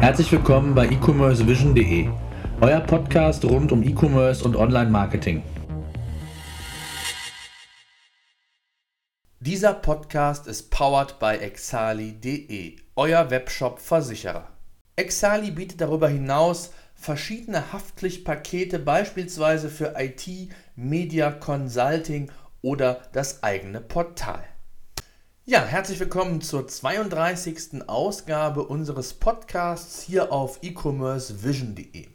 Herzlich willkommen bei e-commercevision.de, euer Podcast rund um E-Commerce und Online-Marketing. Dieser Podcast ist powered by exali.de, euer Webshop-Versicherer. Exali bietet darüber hinaus verschiedene Haftpflichtpakete, beispielsweise für IT, Media, Consulting oder das eigene Portal. Ja, herzlich willkommen zur 32. Ausgabe unseres Podcasts hier auf e-commercevision.de.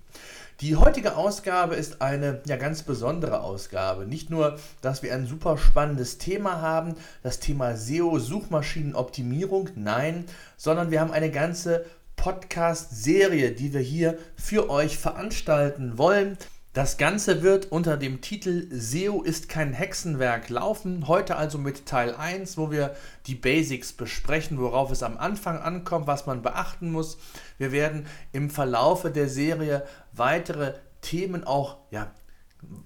Die heutige Ausgabe ist eine ja, ganz besondere Ausgabe. Nicht nur, dass wir ein super spannendes Thema haben, das Thema SEO, Suchmaschinenoptimierung, nein, sondern wir haben eine ganze Podcast-Serie, die wir hier für euch veranstalten wollen. Das Ganze wird unter dem Titel SEO ist kein Hexenwerk laufen. Heute also mit Teil 1, wo wir die Basics besprechen, worauf es am Anfang ankommt, was man beachten muss. Wir werden im Verlaufe der Serie weitere Themen auch ja,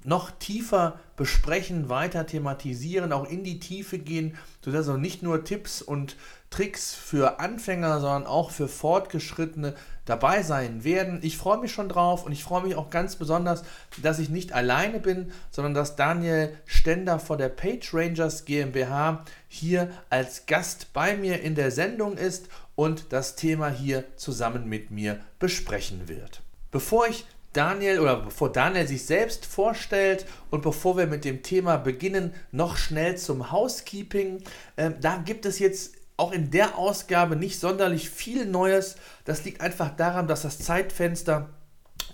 noch tiefer besprechen, weiter thematisieren, auch in die Tiefe gehen, sodass auch nicht nur Tipps und Tricks für Anfänger, sondern auch für Fortgeschrittene dabei sein werden. Ich freue mich schon drauf und ich freue mich auch ganz besonders, dass ich nicht alleine bin, sondern dass Daniel Stender vor der Page Rangers GmbH hier als Gast bei mir in der Sendung ist und das Thema hier zusammen mit mir besprechen wird. Bevor ich Daniel oder bevor Daniel sich selbst vorstellt und bevor wir mit dem Thema beginnen, noch schnell zum Housekeeping. Ähm, da gibt es jetzt auch in der Ausgabe nicht sonderlich viel Neues. Das liegt einfach daran, dass das Zeitfenster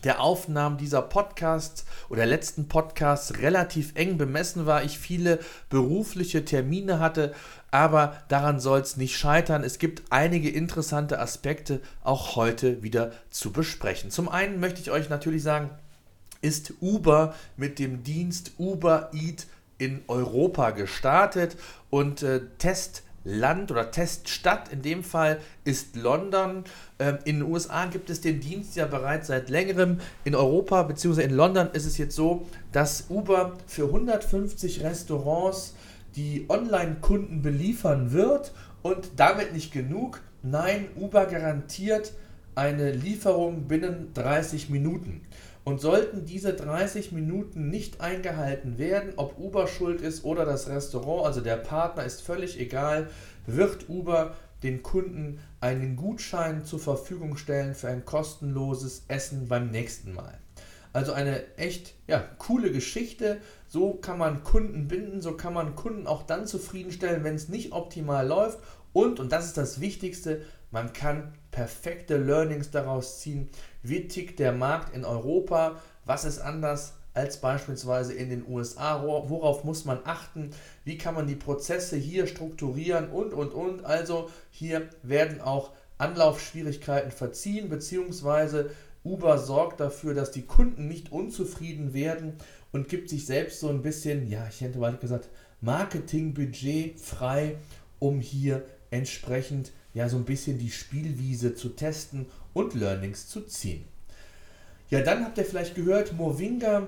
der Aufnahmen dieser Podcasts oder letzten Podcasts relativ eng bemessen war. Ich viele berufliche Termine hatte, aber daran soll es nicht scheitern. Es gibt einige interessante Aspekte auch heute wieder zu besprechen. Zum einen möchte ich euch natürlich sagen, ist Uber mit dem Dienst Uber Eat in Europa gestartet und äh, Test Land oder Teststadt in dem Fall ist London. Ähm, in den USA gibt es den Dienst ja bereits seit längerem. In Europa bzw. in London ist es jetzt so, dass Uber für 150 Restaurants die Online-Kunden beliefern wird und damit nicht genug. Nein, Uber garantiert eine Lieferung binnen 30 Minuten. Und sollten diese 30 Minuten nicht eingehalten werden, ob Uber schuld ist oder das Restaurant, also der Partner, ist völlig egal, wird Uber den Kunden einen Gutschein zur Verfügung stellen für ein kostenloses Essen beim nächsten Mal. Also eine echt ja, coole Geschichte. So kann man Kunden binden, so kann man Kunden auch dann zufriedenstellen, wenn es nicht optimal läuft. Und, und das ist das Wichtigste, man kann perfekte Learnings daraus ziehen. Wie tickt der Markt in Europa? Was ist anders als beispielsweise in den USA? Worauf muss man achten? Wie kann man die Prozesse hier strukturieren? Und, und, und. Also hier werden auch Anlaufschwierigkeiten verziehen, beziehungsweise Uber sorgt dafür, dass die Kunden nicht unzufrieden werden und gibt sich selbst so ein bisschen, ja, ich hätte mal gesagt, Marketingbudget frei, um hier entsprechend ja so ein bisschen die Spielwiese zu testen und Learnings zu ziehen. Ja, dann habt ihr vielleicht gehört, Movinga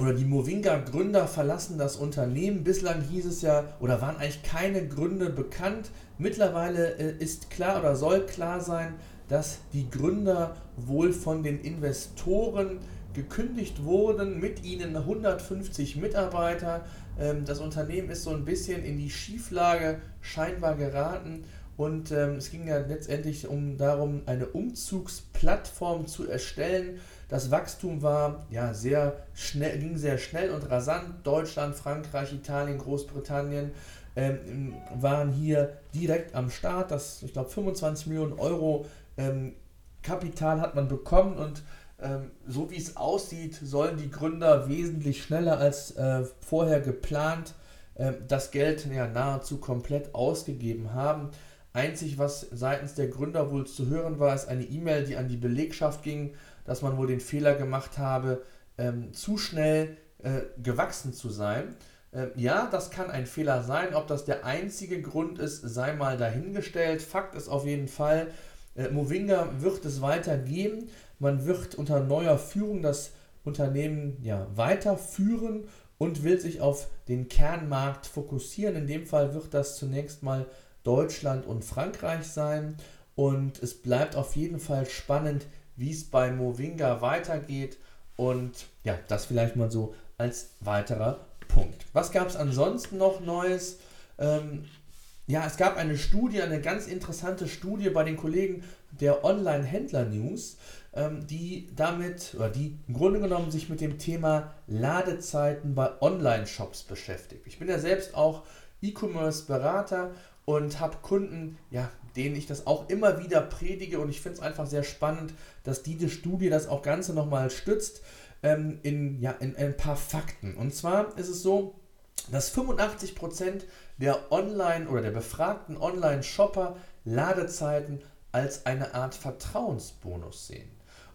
oder die Movinga-Gründer verlassen das Unternehmen. Bislang hieß es ja, oder waren eigentlich keine Gründe bekannt. Mittlerweile äh, ist klar oder soll klar sein, dass die Gründer wohl von den Investoren gekündigt wurden, mit ihnen 150 Mitarbeiter. Ähm, das Unternehmen ist so ein bisschen in die Schieflage scheinbar geraten und ähm, es ging ja letztendlich um darum, eine Umzugsplattform zu erstellen. Das Wachstum war ja sehr schnell, ging sehr schnell und rasant. Deutschland, Frankreich, Italien, Großbritannien ähm, waren hier direkt am Start. Das, ich glaube, 25 Millionen Euro ähm, Kapital hat man bekommen und ähm, so wie es aussieht, sollen die Gründer wesentlich schneller als äh, vorher geplant äh, das Geld ja, nahezu komplett ausgegeben haben. Einzig, was seitens der Gründer wohl zu hören war, ist eine E-Mail, die an die Belegschaft ging, dass man wohl den Fehler gemacht habe, ähm, zu schnell äh, gewachsen zu sein. Äh, ja, das kann ein Fehler sein. Ob das der einzige Grund ist, sei mal dahingestellt. Fakt ist auf jeden Fall, äh, Movinga wird es weitergeben. Man wird unter neuer Führung das Unternehmen ja, weiterführen und will sich auf den Kernmarkt fokussieren. In dem Fall wird das zunächst mal Deutschland und Frankreich sein. und es bleibt auf jeden Fall spannend, wie es bei Movinga weitergeht und ja, das vielleicht mal so als weiterer Punkt. Was gab es ansonsten noch Neues? Ähm, ja, es gab eine Studie, eine ganz interessante Studie bei den Kollegen der Online-Händler-News, ähm, die damit, oder die im Grunde genommen sich mit dem Thema Ladezeiten bei Online-Shops beschäftigt. Ich bin ja selbst auch E-Commerce-Berater und habe Kunden, ja, denen ich das auch immer wieder predige und ich finde es einfach sehr spannend, dass diese Studie das auch Ganze nochmal stützt ähm, in, ja, in, in ein paar Fakten. Und zwar ist es so, dass 85% der Online- oder der befragten Online-Shopper Ladezeiten als eine Art Vertrauensbonus sehen.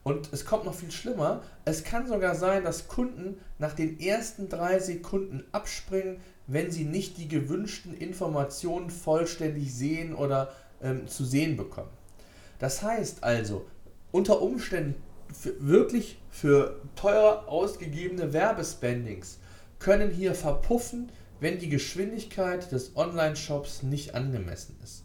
Und es kommt noch viel schlimmer. Es kann sogar sein, dass Kunden nach den ersten drei Sekunden abspringen, wenn sie nicht die gewünschten Informationen vollständig sehen oder ähm, zu sehen bekommen. Das heißt also, unter Umständen für, wirklich für teuer ausgegebene Werbespendings können hier verpuffen, wenn die Geschwindigkeit des Online-Shops nicht angemessen ist.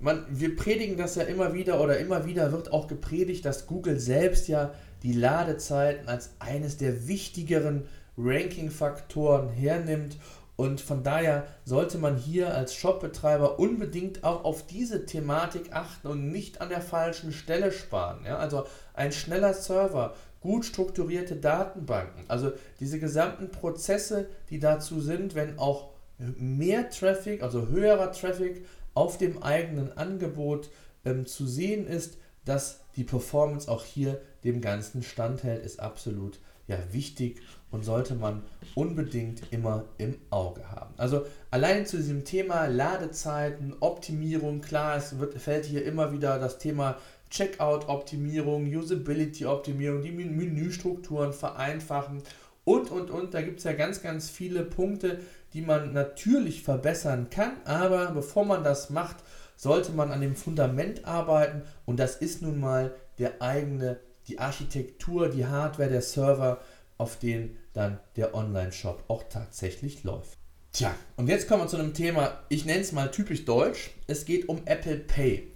Man, wir predigen das ja immer wieder oder immer wieder wird auch gepredigt, dass Google selbst ja die Ladezeiten als eines der wichtigeren Ranking-Faktoren hernimmt und von daher sollte man hier als Shopbetreiber unbedingt auch auf diese Thematik achten und nicht an der falschen Stelle sparen. Ja? Also ein schneller Server, gut strukturierte Datenbanken, also diese gesamten Prozesse, die dazu sind, wenn auch mehr Traffic, also höherer Traffic auf dem eigenen Angebot ähm, zu sehen ist, dass die Performance auch hier dem Ganzen standhält, ist absolut ja, wichtig und sollte man unbedingt immer im Auge haben. Also allein zu diesem Thema Ladezeiten, Optimierung, klar, es wird, fällt hier immer wieder das Thema Checkout-Optimierung, Usability-Optimierung, die Menüstrukturen vereinfachen und, und, und. Da gibt es ja ganz, ganz viele Punkte, die man natürlich verbessern kann, aber bevor man das macht, sollte man an dem Fundament arbeiten und das ist nun mal der eigene die Architektur, die Hardware, der Server, auf den dann der Online-Shop auch tatsächlich läuft. Tja, und jetzt kommen wir zu einem Thema, ich nenne es mal typisch deutsch. Es geht um Apple Pay.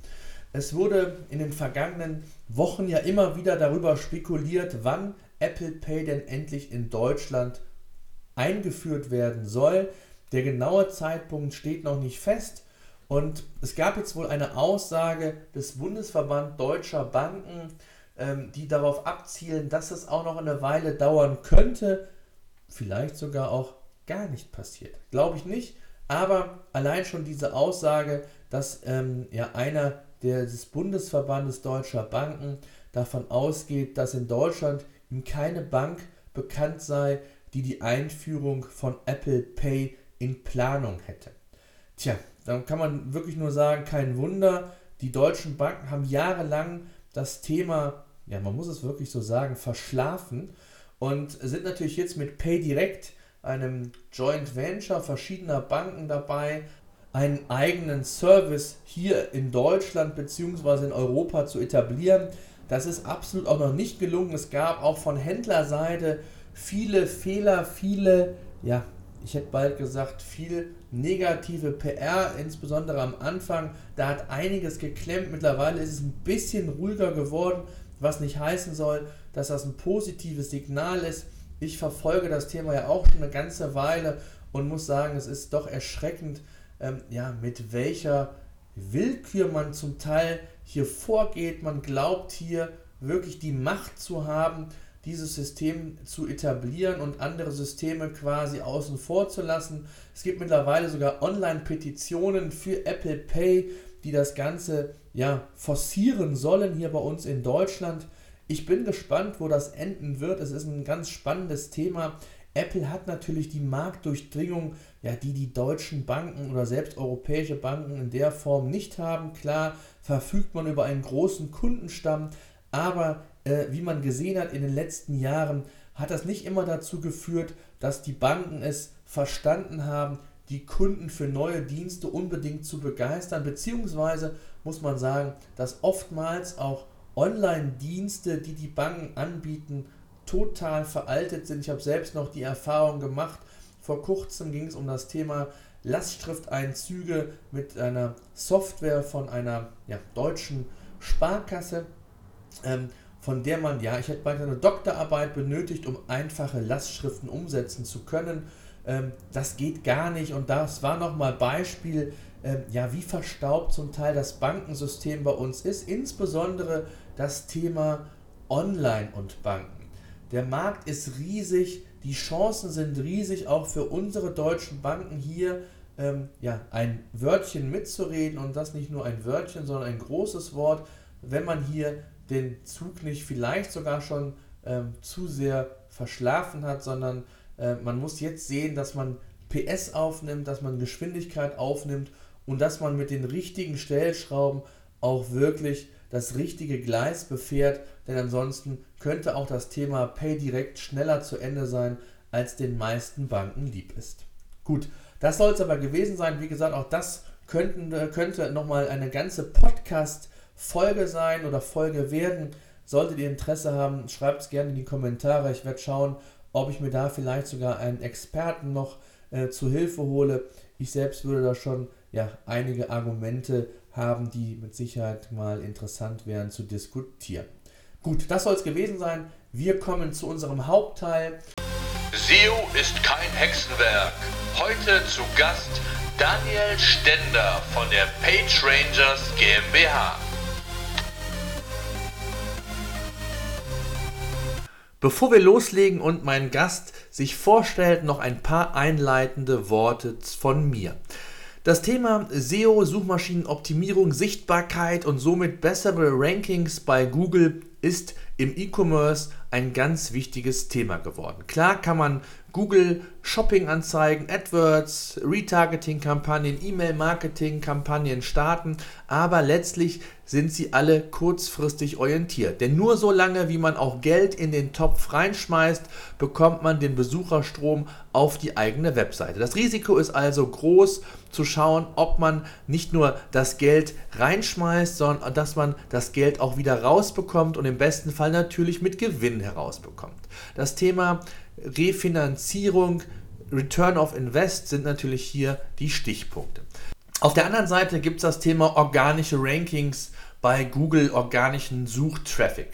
Es wurde in den vergangenen Wochen ja immer wieder darüber spekuliert, wann Apple Pay denn endlich in Deutschland eingeführt werden soll. Der genaue Zeitpunkt steht noch nicht fest. Und es gab jetzt wohl eine Aussage des Bundesverband Deutscher Banken, ähm, die darauf abzielen, dass es auch noch eine Weile dauern könnte, vielleicht sogar auch gar nicht passiert. Glaube ich nicht, aber allein schon diese Aussage, dass ähm, ja einer des Bundesverbandes deutscher Banken davon ausgeht, dass in Deutschland ihm keine Bank bekannt sei, die die Einführung von Apple Pay in Planung hätte. Tja, dann kann man wirklich nur sagen, kein Wunder. Die deutschen Banken haben jahrelang das Thema, ja, man muss es wirklich so sagen, verschlafen und sind natürlich jetzt mit PayDirect, einem Joint Venture verschiedener Banken dabei, einen eigenen Service hier in Deutschland bzw. in Europa zu etablieren. Das ist absolut auch noch nicht gelungen. Es gab auch von Händlerseite viele Fehler, viele, ja, ich hätte bald gesagt, viel negative PR, insbesondere am Anfang. Da hat einiges geklemmt. Mittlerweile ist es ein bisschen ruhiger geworden, was nicht heißen soll, dass das ein positives Signal ist. Ich verfolge das Thema ja auch schon eine ganze Weile und muss sagen, es ist doch erschreckend, ähm, ja, mit welcher Willkür man zum Teil hier vorgeht. Man glaubt hier wirklich die Macht zu haben, dieses System zu etablieren und andere Systeme quasi außen vor zu lassen. Es gibt mittlerweile sogar Online-Petitionen für Apple Pay, die das Ganze ja forcieren sollen hier bei uns in Deutschland. Ich bin gespannt, wo das enden wird. Es ist ein ganz spannendes Thema. Apple hat natürlich die Marktdurchdringung, ja, die die deutschen Banken oder selbst europäische Banken in der Form nicht haben. Klar verfügt man über einen großen Kundenstamm, aber äh, wie man gesehen hat in den letzten Jahren, hat das nicht immer dazu geführt, dass die Banken es verstanden haben, die Kunden für neue Dienste unbedingt zu begeistern, beziehungsweise muss man sagen, dass oftmals auch Online-Dienste, die die Banken anbieten, total veraltet sind. Ich habe selbst noch die Erfahrung gemacht, vor kurzem ging es um das Thema Lastschrifteinzüge mit einer Software von einer ja, deutschen Sparkasse, ähm, von der man, ja, ich hätte bald eine Doktorarbeit benötigt, um einfache Lastschriften umsetzen zu können. Ähm, das geht gar nicht und das war nochmal Beispiel, ähm, ja, wie verstaubt zum Teil das Bankensystem bei uns ist, insbesondere das Thema Online und Banken. Der Markt ist riesig, die Chancen sind riesig, auch für unsere deutschen Banken hier ähm, ja, ein Wörtchen mitzureden und das nicht nur ein Wörtchen, sondern ein großes Wort, wenn man hier den Zug nicht vielleicht sogar schon ähm, zu sehr verschlafen hat, sondern äh, man muss jetzt sehen, dass man PS aufnimmt, dass man Geschwindigkeit aufnimmt und dass man mit den richtigen Stellschrauben auch wirklich das richtige Gleis befährt, denn ansonsten könnte auch das Thema Pay Direct schneller zu Ende sein, als den meisten Banken lieb ist. Gut, das soll es aber gewesen sein. Wie gesagt, auch das könnten, äh, könnte nochmal eine ganze Podcast-Folge sein oder Folge werden. Solltet ihr Interesse haben, schreibt es gerne in die Kommentare. Ich werde schauen, ob ich mir da vielleicht sogar einen Experten noch äh, zu Hilfe hole. Ich selbst würde da schon ja, einige Argumente haben, die mit Sicherheit mal interessant wären zu diskutieren. Gut, das soll es gewesen sein. Wir kommen zu unserem Hauptteil. SEO ist kein Hexenwerk. Heute zu Gast Daniel Stender von der Page Rangers GmbH. Bevor wir loslegen und mein Gast sich vorstellt, noch ein paar einleitende Worte von mir. Das Thema SEO, Suchmaschinenoptimierung, Sichtbarkeit und somit bessere Rankings bei Google ist im E-Commerce ein ganz wichtiges Thema geworden. Klar kann man Google Shopping-Anzeigen, AdWords, Retargeting-Kampagnen, E-Mail-Marketing-Kampagnen starten, aber letztlich sind sie alle kurzfristig orientiert. Denn nur so lange, wie man auch Geld in den Topf reinschmeißt, bekommt man den Besucherstrom auf die eigene Webseite. Das Risiko ist also groß zu schauen, ob man nicht nur das Geld reinschmeißt, sondern dass man das Geld auch wieder rausbekommt und im besten Fall natürlich mit Gewinn herausbekommt. Das Thema Refinanzierung, Return of Invest sind natürlich hier die Stichpunkte. Auf der anderen Seite gibt es das Thema organische Rankings bei Google, organischen Suchtraffic.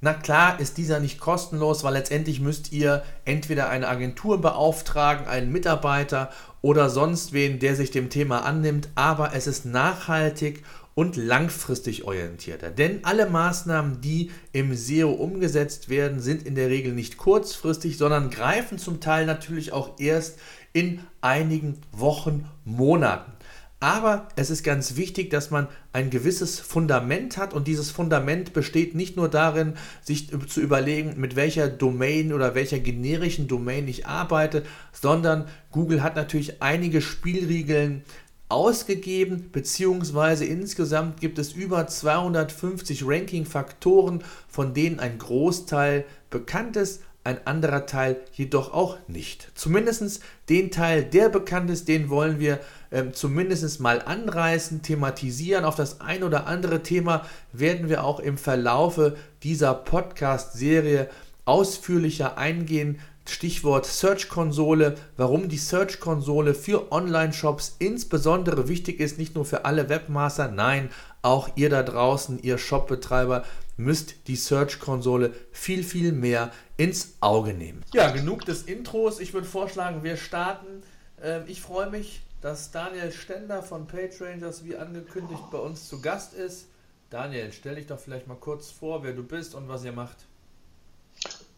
Na klar ist dieser nicht kostenlos, weil letztendlich müsst ihr entweder eine Agentur beauftragen, einen Mitarbeiter oder sonst wen, der sich dem Thema annimmt, aber es ist nachhaltig und langfristig orientierter. Denn alle Maßnahmen, die im SEO umgesetzt werden, sind in der Regel nicht kurzfristig, sondern greifen zum Teil natürlich auch erst in einigen Wochen, Monaten. Aber es ist ganz wichtig, dass man ein gewisses Fundament hat und dieses Fundament besteht nicht nur darin, sich zu überlegen, mit welcher Domain oder welcher generischen Domain ich arbeite, sondern Google hat natürlich einige Spielregeln ausgegeben, beziehungsweise insgesamt gibt es über 250 Ranking-Faktoren, von denen ein Großteil bekannt ist, ein anderer Teil jedoch auch nicht. Zumindest den Teil, der bekannt ist, den wollen wir ähm, zumindest mal anreißen, thematisieren. Auf das ein oder andere Thema werden wir auch im Verlaufe dieser Podcast-Serie ausführlicher eingehen. Stichwort Search-Konsole, warum die Search-Konsole für Online-Shops insbesondere wichtig ist, nicht nur für alle Webmaster, nein, auch ihr da draußen, ihr Shopbetreiber, müsst die Search-Konsole viel, viel mehr ins Auge nehmen. Ja, genug des Intros. Ich würde vorschlagen, wir starten. Ähm, ich freue mich, dass Daniel Stender von PageRangers wie angekündigt bei uns zu Gast ist. Daniel, stell dich doch vielleicht mal kurz vor, wer du bist und was ihr macht.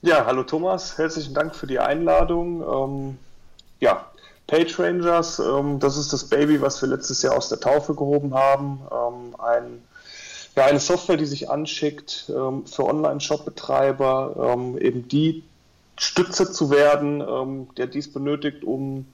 Ja, hallo Thomas, herzlichen Dank für die Einladung. Ähm, ja, PageRangers, ähm, das ist das Baby, was wir letztes Jahr aus der Taufe gehoben haben. Ähm, ein, ja, eine Software, die sich anschickt ähm, für Online-Shop-Betreiber, ähm, eben die Stütze zu werden, ähm, der dies benötigt, um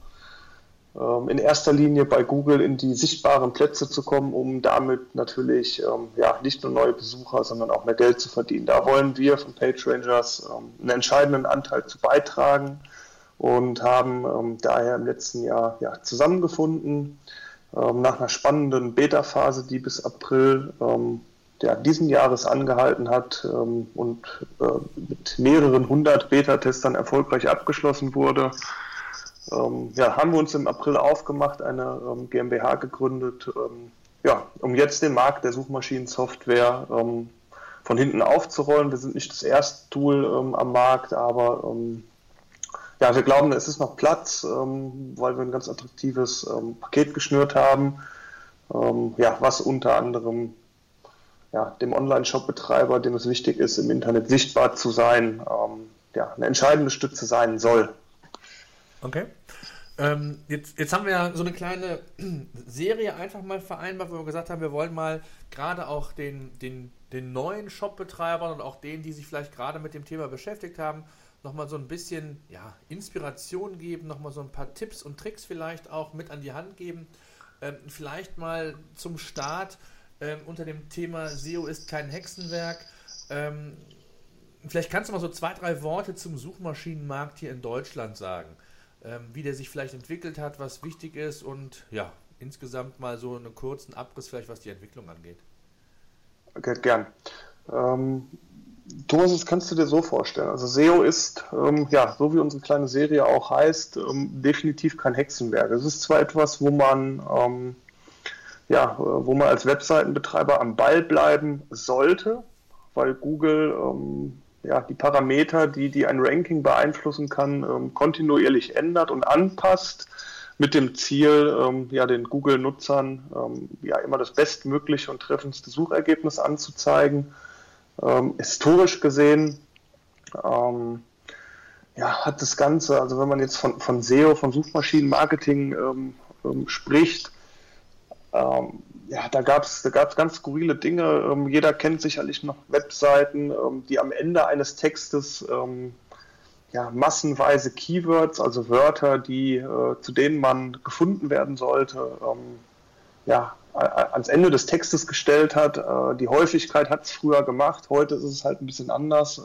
in erster Linie bei Google in die sichtbaren Plätze zu kommen, um damit natürlich ähm, ja, nicht nur neue Besucher, sondern auch mehr Geld zu verdienen. Da wollen wir von PageRangers ähm, einen entscheidenden Anteil zu beitragen und haben daher im letzten Jahr ja, zusammengefunden nach einer spannenden Beta-Phase, die bis April ja, diesen Jahres angehalten hat und äh, mit mehreren hundert Beta-Testern erfolgreich abgeschlossen wurde ähm, ja, haben wir uns im April aufgemacht, eine ähm, GmbH gegründet, ähm, ja, um jetzt den Markt der Suchmaschinensoftware ähm, von hinten aufzurollen. Wir sind nicht das erste Tool ähm, am Markt, aber ähm, ja, wir glauben, es ist noch Platz, weil wir ein ganz attraktives Paket geschnürt haben, ja, was unter anderem ja, dem Online-Shop-Betreiber, dem es wichtig ist, im Internet sichtbar zu sein, ja, eine entscheidende Stütze sein soll. Okay. Ähm, jetzt, jetzt haben wir ja so eine kleine Serie einfach mal vereinbart, wo wir gesagt haben, wir wollen mal gerade auch den, den, den neuen Shop-Betreibern und auch denen, die sich vielleicht gerade mit dem Thema beschäftigt haben, nochmal so ein bisschen ja, Inspiration geben, nochmal so ein paar Tipps und Tricks vielleicht auch mit an die Hand geben. Ähm, vielleicht mal zum Start ähm, unter dem Thema SEO ist kein Hexenwerk. Ähm, vielleicht kannst du mal so zwei, drei Worte zum Suchmaschinenmarkt hier in Deutschland sagen ähm, wie der sich vielleicht entwickelt hat, was wichtig ist und ja, insgesamt mal so einen kurzen Abriss vielleicht, was die Entwicklung angeht. Okay, gern. Ähm, Thomas, das kannst du dir so vorstellen. Also SEO ist, ähm, ja, so wie unsere kleine Serie auch heißt, ähm, definitiv kein Hexenwerk. Es ist zwar etwas, wo man, ähm, ja, wo man als Webseitenbetreiber am Ball bleiben sollte, weil Google ähm, ja, die Parameter, die, die ein Ranking beeinflussen kann, ähm, kontinuierlich ändert und anpasst mit dem Ziel, ähm, ja, den Google-Nutzern ähm, ja, immer das bestmögliche und treffendste Suchergebnis anzuzeigen. Ähm, historisch gesehen ähm, ja, hat das Ganze, also wenn man jetzt von, von SEO, von Suchmaschinenmarketing ähm, spricht, ja, da gab es da gab's ganz skurrile Dinge. Ähm, jeder kennt sicherlich noch Webseiten, ähm, die am Ende eines Textes ähm, ja, massenweise Keywords, also Wörter, die, äh, zu denen man gefunden werden sollte, ähm, ja, ans Ende des Textes gestellt hat. Äh, die Häufigkeit hat es früher gemacht, heute ist es halt ein bisschen anders.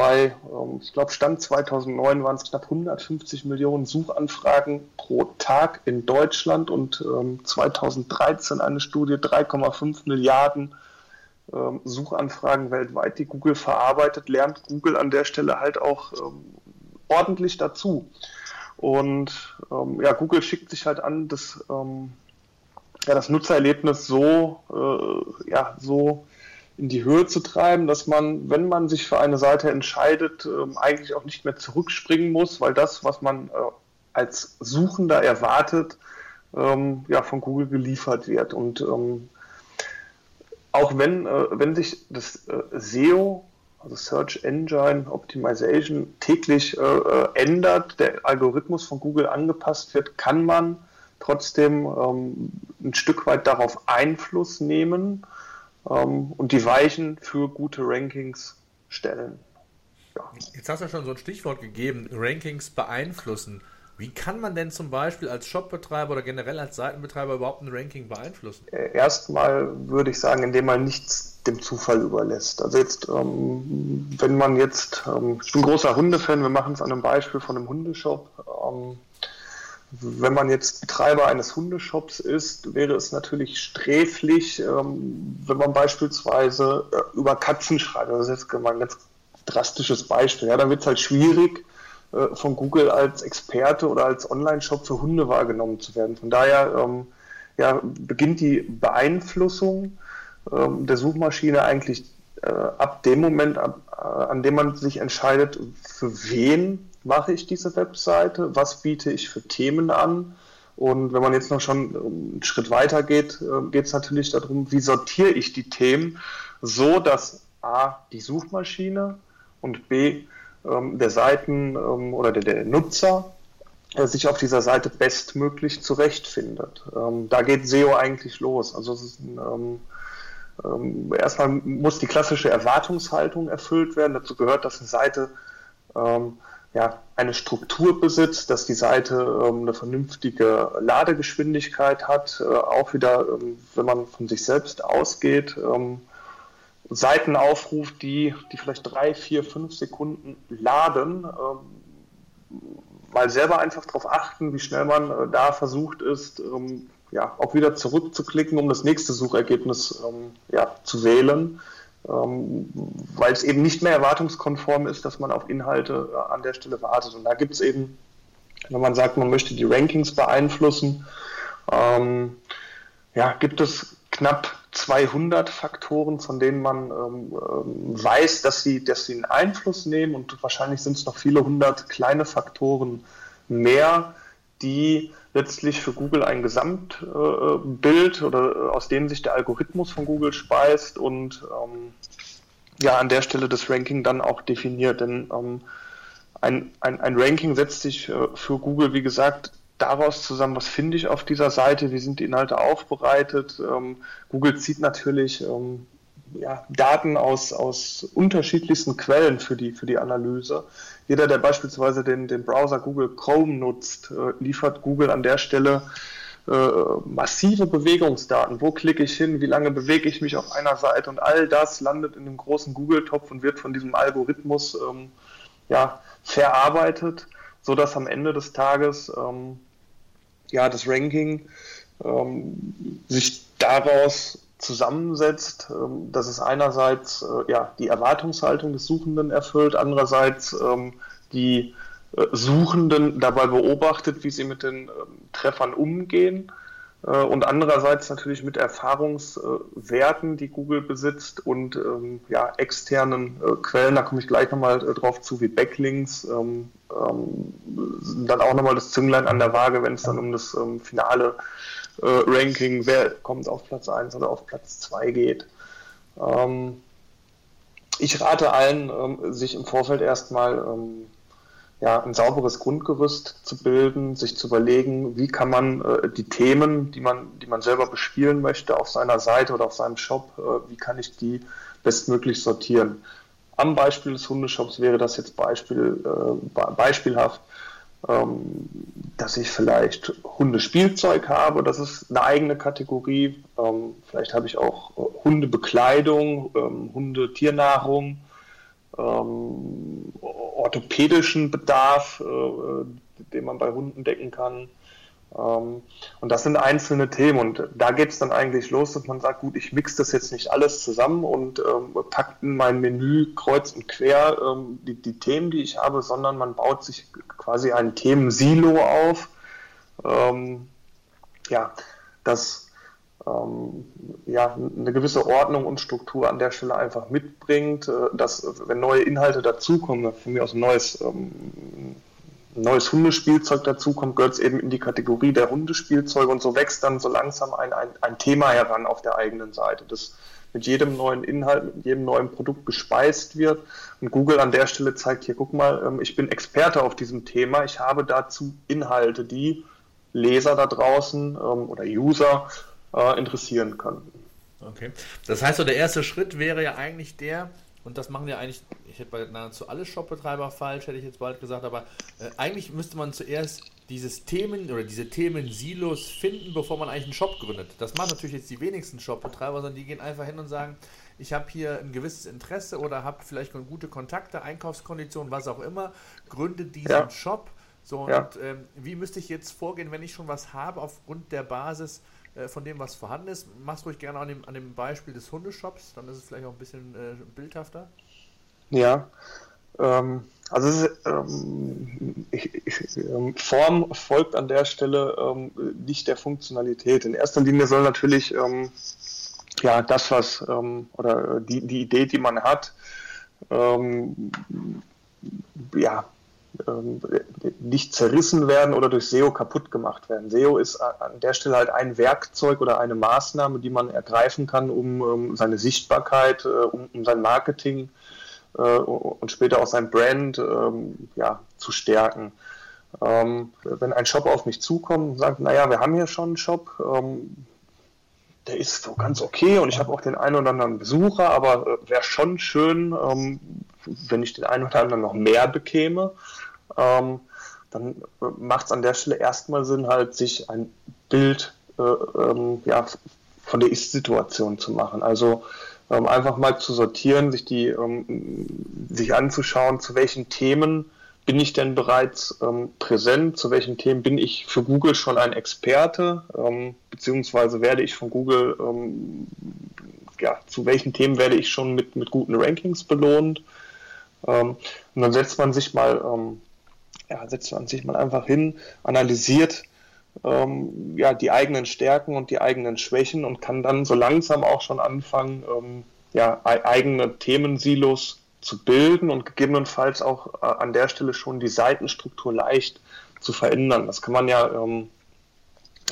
Bei, ähm, ich glaube, Stand 2009 waren es knapp 150 Millionen Suchanfragen pro Tag in Deutschland und 2013 ähm, eine Studie 3,5 Milliarden ähm, Suchanfragen weltweit, die Google verarbeitet, lernt Google an der Stelle halt auch ordentlich dazu. Und ja, Google schickt sich halt an, das, ja, das Nutzererlebnis so, äh, ja, so in die Höhe zu treiben, dass man, wenn man sich für eine Seite entscheidet, ähm, eigentlich auch nicht mehr zurückspringen muss, weil das, was man äh, als Suchender erwartet, ähm, ja, von Google geliefert wird. Und ähm, auch wenn, äh, wenn sich das äh, SEO, also Search Engine Optimization, täglich ändert, der Algorithmus von Google angepasst wird, kann man trotzdem ein Stück weit darauf Einfluss nehmen ähm, und die Weichen für gute Rankings stellen. Ja. Jetzt hast du ja schon so ein Stichwort gegeben, Rankings beeinflussen. Wie kann man denn zum Beispiel als Shopbetreiber oder generell als Seitenbetreiber überhaupt ein Ranking beeinflussen? Äh, erstmal würde ich sagen, indem man nichts dem Zufall überlässt. Also jetzt, ähm, wenn man jetzt, ähm, ich bin großer Hundefan, wir machen es an einem Beispiel von einem Hundeshop. Ähm, wenn man jetzt Betreiber eines Hundeshops ist, wäre es natürlich sträflich, ähm, wenn man beispielsweise äh, über Katzen schreibt. Das ist jetzt mal ein ganz drastisches Beispiel. Ja, dann wird es halt schwierig, äh, von Google als Experte oder als Online-Shop für Hunde wahrgenommen zu werden. Von daher ähm, ja, beginnt die Beeinflussung ähm, der Suchmaschine eigentlich äh, ab dem Moment, ab, äh, an dem man sich entscheidet, für wen mache ich diese Webseite, was biete ich für Themen an. Und wenn man jetzt noch schon einen Schritt weiter geht, äh, geht es natürlich darum, wie sortiere ich die Themen so, dass A, die Suchmaschine und B, ähm, der Seiten ähm, oder der, der Nutzer äh, sich auf dieser Seite bestmöglich zurechtfindet. Ähm, da geht SEO eigentlich los. Also ein, ähm, erstmal muss die klassische Erwartungshaltung erfüllt werden. Dazu gehört, dass eine Seite ähm, ja, eine Struktur besitzt, dass die Seite ähm, eine vernünftige Ladegeschwindigkeit hat, äh, auch wieder, ähm, wenn man von sich selbst ausgeht, ähm, Seiten aufruft, die, die vielleicht drei, vier, fünf Sekunden laden, ähm, mal selber einfach darauf achten, wie schnell man äh, da versucht ist, ähm, ja, auch wieder zurückzuklicken, um das nächste Suchergebnis ähm, ja, zu wählen weil es eben nicht mehr erwartungskonform ist, dass man auf Inhalte äh, an der Stelle wartet. Und da gibt es eben wenn man sagt, man möchte die Rankings beeinflussen, ähm, ja, gibt es knapp 200 Faktoren, von denen man ähm, ähm, weiß, dass sie, dass sie einen Einfluss nehmen und wahrscheinlich sind es noch viele hundert kleine Faktoren mehr, die letztlich für Google ein Gesamtbild äh, oder äh, aus denen sich der Algorithmus von Google speist und ähm, ja an der Stelle das Ranking dann auch definiert. Denn ähm, ein, ein, ein Ranking setzt sich äh, für Google, wie gesagt, daraus zusammen, was finde ich auf dieser Seite, wie sind die Inhalte aufbereitet. Ähm, Google zieht natürlich ähm, ja, Daten aus, aus unterschiedlichsten Quellen für die, für die Analyse. Jeder, der beispielsweise den, den Browser Google Chrome nutzt, äh, liefert Google an der Stelle äh, massive Bewegungsdaten. Wo klicke ich hin? Wie lange bewege ich mich auf einer Seite? Und all das landet in dem großen Google-Topf und wird von diesem Algorithmus ähm, ja, verarbeitet, sodass am Ende des Tages ähm, ja, das Ranking ähm, sich daraus zusammensetzt, ähm, dass es einerseits äh, ja, die Erwartungshaltung des Suchenden erfüllt, andererseits ähm, die äh, Suchenden dabei beobachtet, wie sie mit den ähm, Treffern umgehen und andererseits natürlich mit Erfahrungswerten, die Google besitzt und ähm, ja, externen äh, Quellen, da komme ich gleich nochmal äh, drauf zu, wie Backlinks, ähm, ähm, dann auch nochmal das Zünglein an der Waage, wenn es dann um das ähm, finale äh, Ranking, wer kommt auf Platz 1 oder auf Platz 2 geht. Ähm, ich rate allen, ähm, sich im Vorfeld erstmal ja, ein sauberes Grundgerüst zu bilden, sich zu überlegen, wie kann man äh, die Themen, die man, die man selber bespielen möchte, auf seiner Seite oder auf seinem Shop, äh, wie kann ich die bestmöglich sortieren. Am Beispiel des Hundeshops wäre das jetzt Beispiel, äh, beispielhaft, ähm, dass ich vielleicht Hundespielzeug habe, das ist eine eigene Kategorie. Ähm, vielleicht habe ich auch äh, Hundebekleidung, ähm, Hundetiernahrung ähm, orthopädischen Bedarf, äh, den man bei Hunden decken kann. Ähm, und das sind einzelne Themen und da geht es dann eigentlich los, dass man sagt, gut, ich mixe das jetzt nicht alles zusammen und ähm, packt in mein Menü kreuz und quer ähm, die, die, Themen, die ich habe, sondern man baut sich quasi ein Themensilo auf. Ähm, ja, das ähm, ja, eine gewisse Ordnung und Struktur an der Stelle einfach mitbringt, äh, dass wenn neue Inhalte dazukommen, von mir aus ein neues, ähm, neues Hundespielzeug dazukommt, gehört es eben in die Kategorie der Hundespielzeuge und so wächst dann so langsam ein, ein, ein Thema heran auf der eigenen Seite, das mit jedem neuen Inhalt, mit jedem neuen Produkt gespeist wird. Und Google an der Stelle zeigt hier, guck mal, ähm, ich bin Experte auf diesem Thema, ich habe dazu Inhalte, die Leser da draußen ähm, oder User äh, interessieren könnten. Okay. Das heißt, so der erste Schritt wäre ja eigentlich der, und das machen ja eigentlich, ich hätte bei nahezu alle Shopbetreiber falsch, hätte ich jetzt bald gesagt, aber äh, eigentlich müsste man zuerst dieses Themen oder diese Themen-Silos finden, bevor man eigentlich einen Shop gründet. Das machen natürlich jetzt die wenigsten Shopbetreiber, sondern die gehen einfach hin und sagen, ich habe hier ein gewisses Interesse oder habe vielleicht gute Kontakte, Einkaufskonditionen, was auch immer, gründe diesen ja. Shop. So, ja. und ähm, wie müsste ich jetzt vorgehen, wenn ich schon was habe aufgrund der Basis äh, von dem, was vorhanden ist. Mach's ruhig gerne an dem, an dem Beispiel des Hundeshops, dann ist es vielleicht auch ein bisschen äh, bildhafter. Ja, ähm, also ist, ähm, ich, ich, ähm, Form folgt an der Stelle ähm, nicht der Funktionalität. In erster Linie soll natürlich ähm, ja das, was ähm, oder die, die Idee, die man hat, ja, nicht zerrissen werden oder durch SEO kaputt gemacht werden. SEO ist an der Stelle halt ein Werkzeug oder eine Maßnahme, die man ergreifen kann, um, seine Sichtbarkeit, äh, um, sein Marketing äh, und später auch sein Brand ähm, ja, zu stärken. Ähm, wenn ein Shop auf mich zukommt und sagt, naja, wir haben hier schon einen Shop, ähm, der ist so ganz okay und ich habe auch den einen oder anderen Besucher, aber äh, wäre schon schön, ähm, wenn ich den einen oder anderen noch mehr bekäme ähm, dann macht es an der Stelle erstmal Sinn, halt sich ein Bild äh, ähm, ja, von der Ist-Situation zu machen. Also ähm, einfach mal zu sortieren, sich die, ähm, sich anzuschauen, zu welchen Themen bin ich denn bereits ähm, präsent, zu welchen Themen bin ich für Google schon ein Experte, ähm, beziehungsweise werde ich von Google, ja, zu welchen Themen werde ich schon mit, mit guten Rankings belohnt. und dann setzt man sich mal ja, setzt man sich mal einfach hin, analysiert ähm, ja, die eigenen Stärken und die eigenen Schwächen und kann dann so langsam auch schon anfangen, ähm, ja, eigene Themensilos zu bilden und gegebenenfalls auch äh, an der Stelle schon die Seitenstruktur leicht zu verändern. Das kann man ja ähm,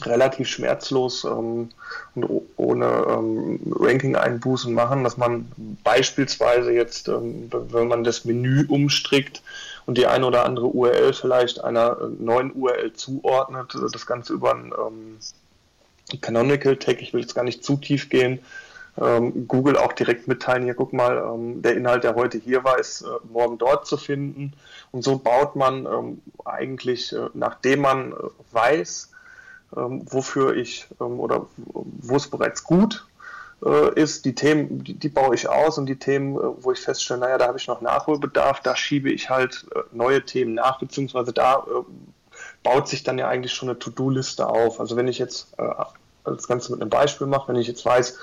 relativ schmerzlos ähm, und ohne ähm, Ranking-Einbußen machen, dass man beispielsweise jetzt, ähm, wenn man das Menü umstrickt und die eine oder andere URL vielleicht einer äh, neuen URL zuordnet, äh, das Ganze über ein ähm, Canonical Tag, ich will jetzt gar nicht zu tief gehen, ähm, Google auch direkt mitteilen, hier guck mal, ähm, der Inhalt, der heute hier war, ist äh, morgen dort zu finden. Und so baut man ähm, eigentlich, äh, nachdem man äh, weiß, ähm, wofür ich ähm, oder wo es bereits gut ist, die Themen, die, die, baue ich aus und die Themen, äh, wo ich feststelle, naja, da habe ich noch Nachholbedarf, da schiebe ich halt äh, neue Themen nach, beziehungsweise da baut sich dann ja eigentlich schon eine To-Do-Liste auf. Also wenn ich jetzt das Ganze mit einem Beispiel mache, wenn ich jetzt weiß,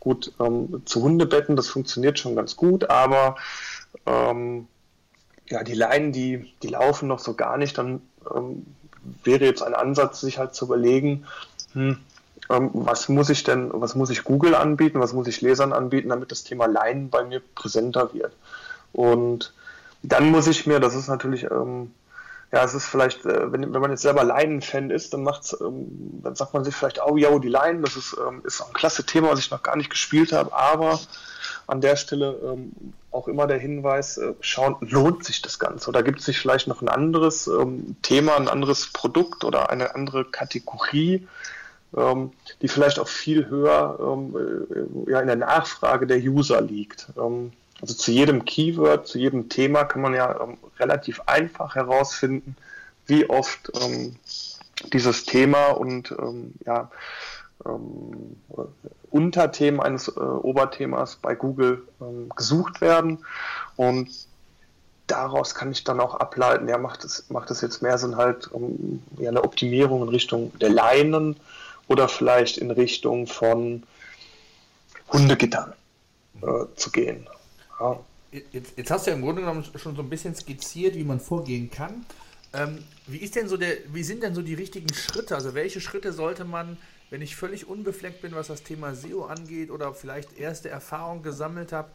gut, ähm, zu Hundebetten, das funktioniert schon ganz gut, aber ähm, ja, die Leinen, die, die laufen noch so gar nicht, dann ähm, wäre jetzt ein Ansatz, sich halt zu überlegen, hm, was muss ich denn, was muss ich Google anbieten, was muss ich Lesern anbieten, damit das Thema Leinen bei mir präsenter wird. Und dann muss ich mir, das ist natürlich ähm, ja, es ist vielleicht, äh, wenn, wenn man jetzt selber Leinen-Fan ist, dann macht's, ähm, dann sagt man sich vielleicht, oh ja, die Leinen, das ist, ähm, ist auch ein klasse Thema, was ich noch gar nicht gespielt habe, aber an der Stelle ähm, auch immer der Hinweis, äh, schauen, lohnt sich das Ganze? Oder gibt es sich vielleicht noch ein anderes ähm, Thema, ein anderes Produkt oder eine andere Kategorie, ähm, die vielleicht auch viel höher ähm, äh, ja, in der Nachfrage der User liegt? Ähm, also zu jedem Keyword, zu jedem Thema kann man ja ähm, relativ einfach herausfinden, wie oft ähm, dieses Thema und ähm, ja, Unterthemen eines äh, Oberthemas bei Google gesucht werden. Und daraus kann ich dann auch ableiten, ja, macht es, macht jetzt mehr Sinn, halt um ja, eine Optimierung in Richtung der Leinen oder vielleicht in Richtung von Hundegittern äh, zu gehen. Ja. Jetzt, jetzt, hast du ja im Grunde genommen schon so ein bisschen skizziert, wie man vorgehen kann. Ähm, wie, ist denn so der, wie sind denn so die richtigen Schritte? Also welche Schritte sollte man, wenn ich völlig unbefleckt bin, was das Thema SEO angeht oder vielleicht erste Erfahrung gesammelt habe,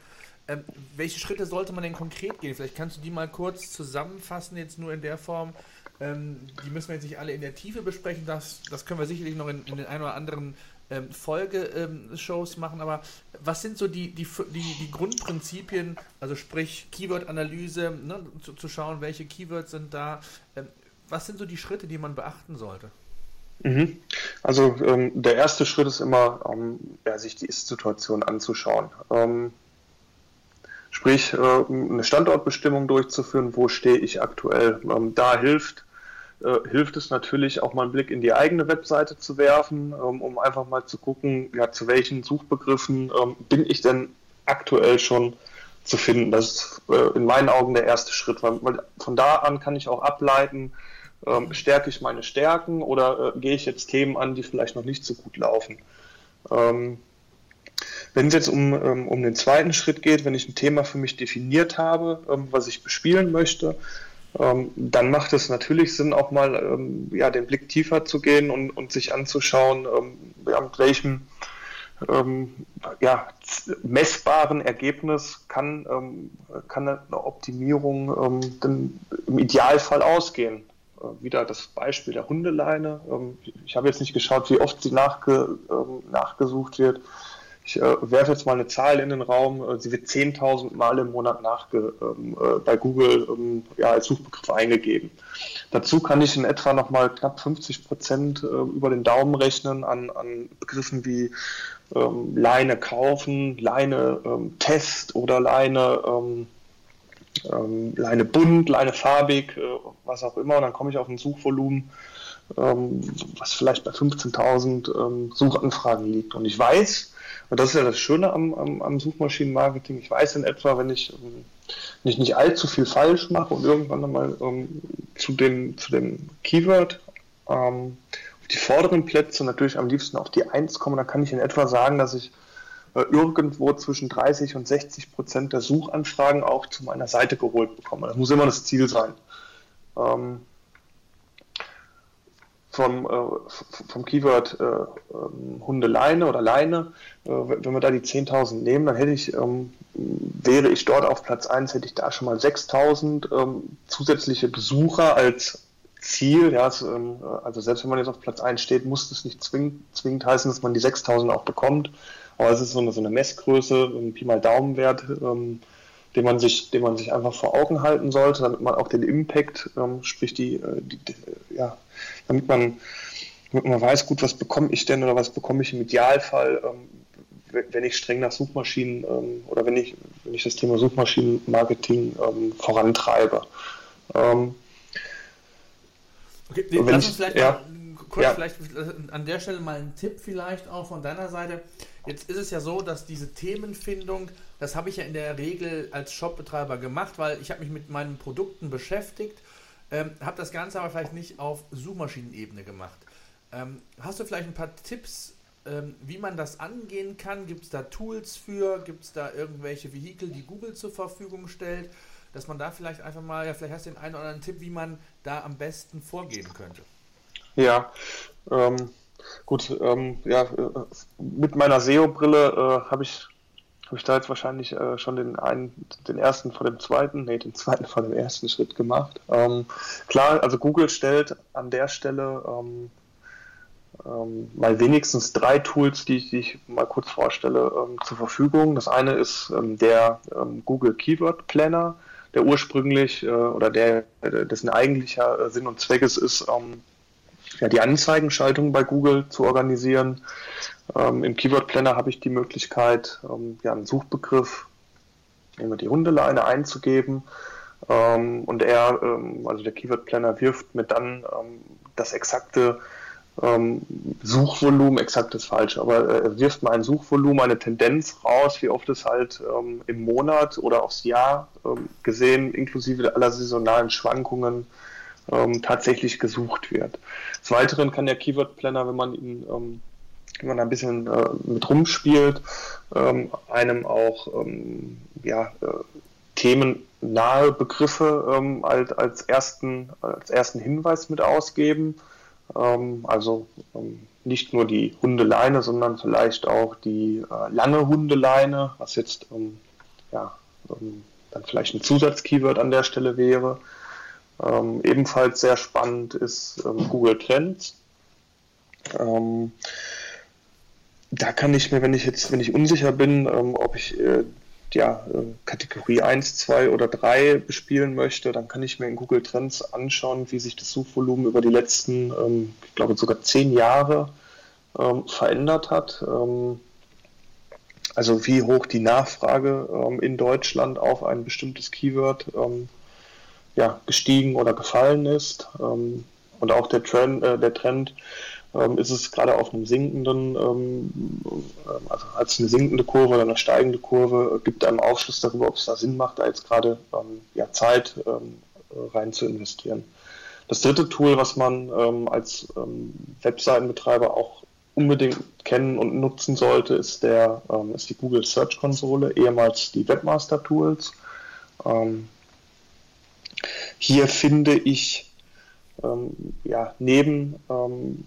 ähm, welche Schritte sollte man denn konkret gehen? Vielleicht kannst du die mal kurz zusammenfassen, jetzt nur in der Form. Ähm, die müssen wir jetzt nicht alle in der Tiefe besprechen. Das, das können wir sicherlich noch in, in den ein oder anderen ähm, Folgeshows ähm, machen, aber was sind so die, die, die, die Grundprinzipien, also sprich Keyword-Analyse, ne, zu, zu, schauen, welche Keywords sind da, ähm, was sind so die Schritte, die man beachten sollte? Mhm. Also ähm, der erste Schritt ist immer, ähm, ja, sich die Ist-Situation anzuschauen. Ähm, sprich, äh, eine Standortbestimmung durchzuführen, wo stehe ich aktuell. da hilft äh, hilft es natürlich auch mal einen Blick in die eigene Webseite zu werfen, ähm, um einfach mal zu gucken, ja, zu welchen Suchbegriffen ähm, bin ich denn aktuell schon zu finden. Das ist äh, in meinen Augen der erste Schritt, weil, weil von da an kann ich auch ableiten, ähm, stärke ich meine Stärken oder äh, gehe ich jetzt Themen an, die vielleicht noch nicht so gut laufen. Ähm, wenn es jetzt um, ähm, um den zweiten Schritt geht, wenn ich ein Thema für mich definiert habe, ähm, was ich bespielen möchte, ähm, dann macht es natürlich Sinn, auch mal ähm, ja, den Blick tiefer zu gehen und, und sich anzuschauen, ähm, mit welchem ähm, ja, messbaren Ergebnis kann, ähm, kann eine Optimierung ähm, im Idealfall ausgehen. Äh, wieder das Beispiel der Hundeleine. ich habe jetzt nicht geschaut, wie oft sie nachge, nachgesucht wird ich äh, werfe jetzt mal eine Zahl in den Raum, äh, sie wird 10.000 Mal im Monat nachge, ähm, äh, bei Google ähm, ja, als Suchbegriff eingegeben. Dazu kann ich in etwa nochmal knapp 50 Prozent äh, über den Daumen rechnen an, an Begriffen wie ähm, Leine kaufen, Leine ähm, Test oder Leine, ähm, ähm, Leine bunt, Leine farbig, äh, was auch immer. Und dann komme ich auf ein Suchvolumen was vielleicht bei 15.000 Suchanfragen liegt. Und ich weiß, und das ist ja das Schöne am, am, am Suchmaschinenmarketing. Ich weiß in etwa, wenn ich ähm, nicht, nicht allzu viel falsch mache und irgendwann einmal ähm, zu, dem, zu dem Keyword ähm, auf die vorderen Plätze natürlich am liebsten auf die 1 komme, dann kann ich in etwa sagen, dass ich äh, irgendwo zwischen 30 und 60 Prozent der Suchanfragen auch zu meiner Seite geholt bekomme. Das muss immer das Ziel sein. ähm, vom, äh, vom Keyword äh, ähm, Hundeleine oder Leine, äh, wenn wir da die 10.000 nehmen, dann hätte ich, ähm, wäre ich dort auf Platz 1, hätte ich da schon mal 6.000 ähm, zusätzliche Besucher als Ziel. Ja, ähm, also selbst wenn man jetzt auf Platz 1 steht, muss das nicht zwingend, zwingend heißen, dass man die 6.000 auch bekommt. Aber es ist so eine, so eine Messgröße, ein Pi mal Daumenwert, ähm, den man sich, den man sich einfach vor Augen halten sollte, damit man auch den Impact, ähm, sprich die, äh, die, die, ja, damit man, damit man weiß, gut, was bekomme ich denn oder was bekomme ich im Idealfall, ähm, wenn ich streng nach Suchmaschinen ähm, oder wenn ich, wenn ich das Thema Suchmaschinenmarketing ähm, vorantreibe. Ähm, okay, lass uns vielleicht ja, mal kurz ja. vielleicht an der Stelle mal einen Tipp vielleicht auch von deiner Seite. Jetzt ist es ja so, dass diese Themenfindung, das habe ich ja in der Regel als Shopbetreiber gemacht, weil ich habe mich mit meinen Produkten beschäftigt, ähm, habe das Ganze aber vielleicht nicht auf Suchmaschinenebene gemacht. Ähm, hast du vielleicht ein paar Tipps, ähm, wie man das angehen kann? Gibt es da Tools für? Gibt es da irgendwelche Vehikel, die Google zur Verfügung stellt? Dass man da vielleicht einfach mal, ja, vielleicht hast du den einen oder anderen Tipp, wie man da am besten vorgehen könnte. Ja, ähm, Gut, ähm, ja, äh, mit meiner SEO-Brille äh, habe ich, hab ich da jetzt wahrscheinlich äh, schon den einen, den ersten vor dem zweiten, nee, den zweiten vor dem ersten Schritt gemacht. Ähm, klar, also Google stellt an der Stelle ähm, ähm mal wenigstens drei Tools, die ich, die ich mal kurz vorstelle, ähm, zur Verfügung. Das eine ist ähm, der Google Keyword Planner, der ursprünglich äh, oder der, dessen eigentlicher äh, Sinn und Zweck ist, ist ja, die Anzeigenschaltung bei Google zu organisieren. Ähm, Im Keyword Planner habe ich die Möglichkeit, ähm, ja, einen Suchbegriff, nehmen die Hundeleine einzugeben. Ähm, und er, ähm, also der Keyword Planner, wirft mir dann ähm, das exakte ähm, Suchvolumen, exakt ist falsch, aber äh, er wirft mir ein Suchvolumen, eine Tendenz raus, wie oft es halt im Monat oder aufs Jahr gesehen, inklusive aller saisonalen Schwankungen, tatsächlich gesucht wird. Des Weiteren kann der Keyword Planner, wenn man ihn wenn man ein bisschen äh, mit rumspielt, ähm, einem auch ähm, ja, äh, themennahe Begriffe ähm, als, als, ersten, als ersten Hinweis mit ausgeben. Ähm, also ähm, nicht nur die Hundeleine, sondern vielleicht auch die äh, lange Hundeleine, was jetzt ähm, ja, dann vielleicht ein Zusatzkeyword an der Stelle wäre. Ebenfalls sehr spannend ist Google Trends. Ähm, da kann ich mir, wenn ich jetzt, wenn ich unsicher bin, ähm, ob ich äh, ja, äh, Kategorie 1, 2 oder 3 bespielen möchte, dann kann ich mir in Google Trends anschauen, wie sich das Suchvolumen über die letzten, ähm, ich glaube sogar zehn Jahre ähm, verändert hat. also wie hoch die Nachfrage in Deutschland auf ein bestimmtes Keyword ja, gestiegen oder gefallen ist. Ähm, und auch der Trend, äh, der Trend ähm, ist es gerade auf einem sinkenden, ähm, äh, also als eine sinkende Kurve oder eine steigende Kurve, gibt einem Aufschluss darüber, ob es da Sinn macht, da jetzt gerade ähm, ja, Zeit ähm, rein zu investieren. Das dritte Tool, was man ähm, als Webseitenbetreiber auch unbedingt kennen und nutzen sollte, ist, der, ist die Google Search Konsole, ehemals die Webmaster Tools. Ähm, hier finde ich ähm, ja, neben, ähm,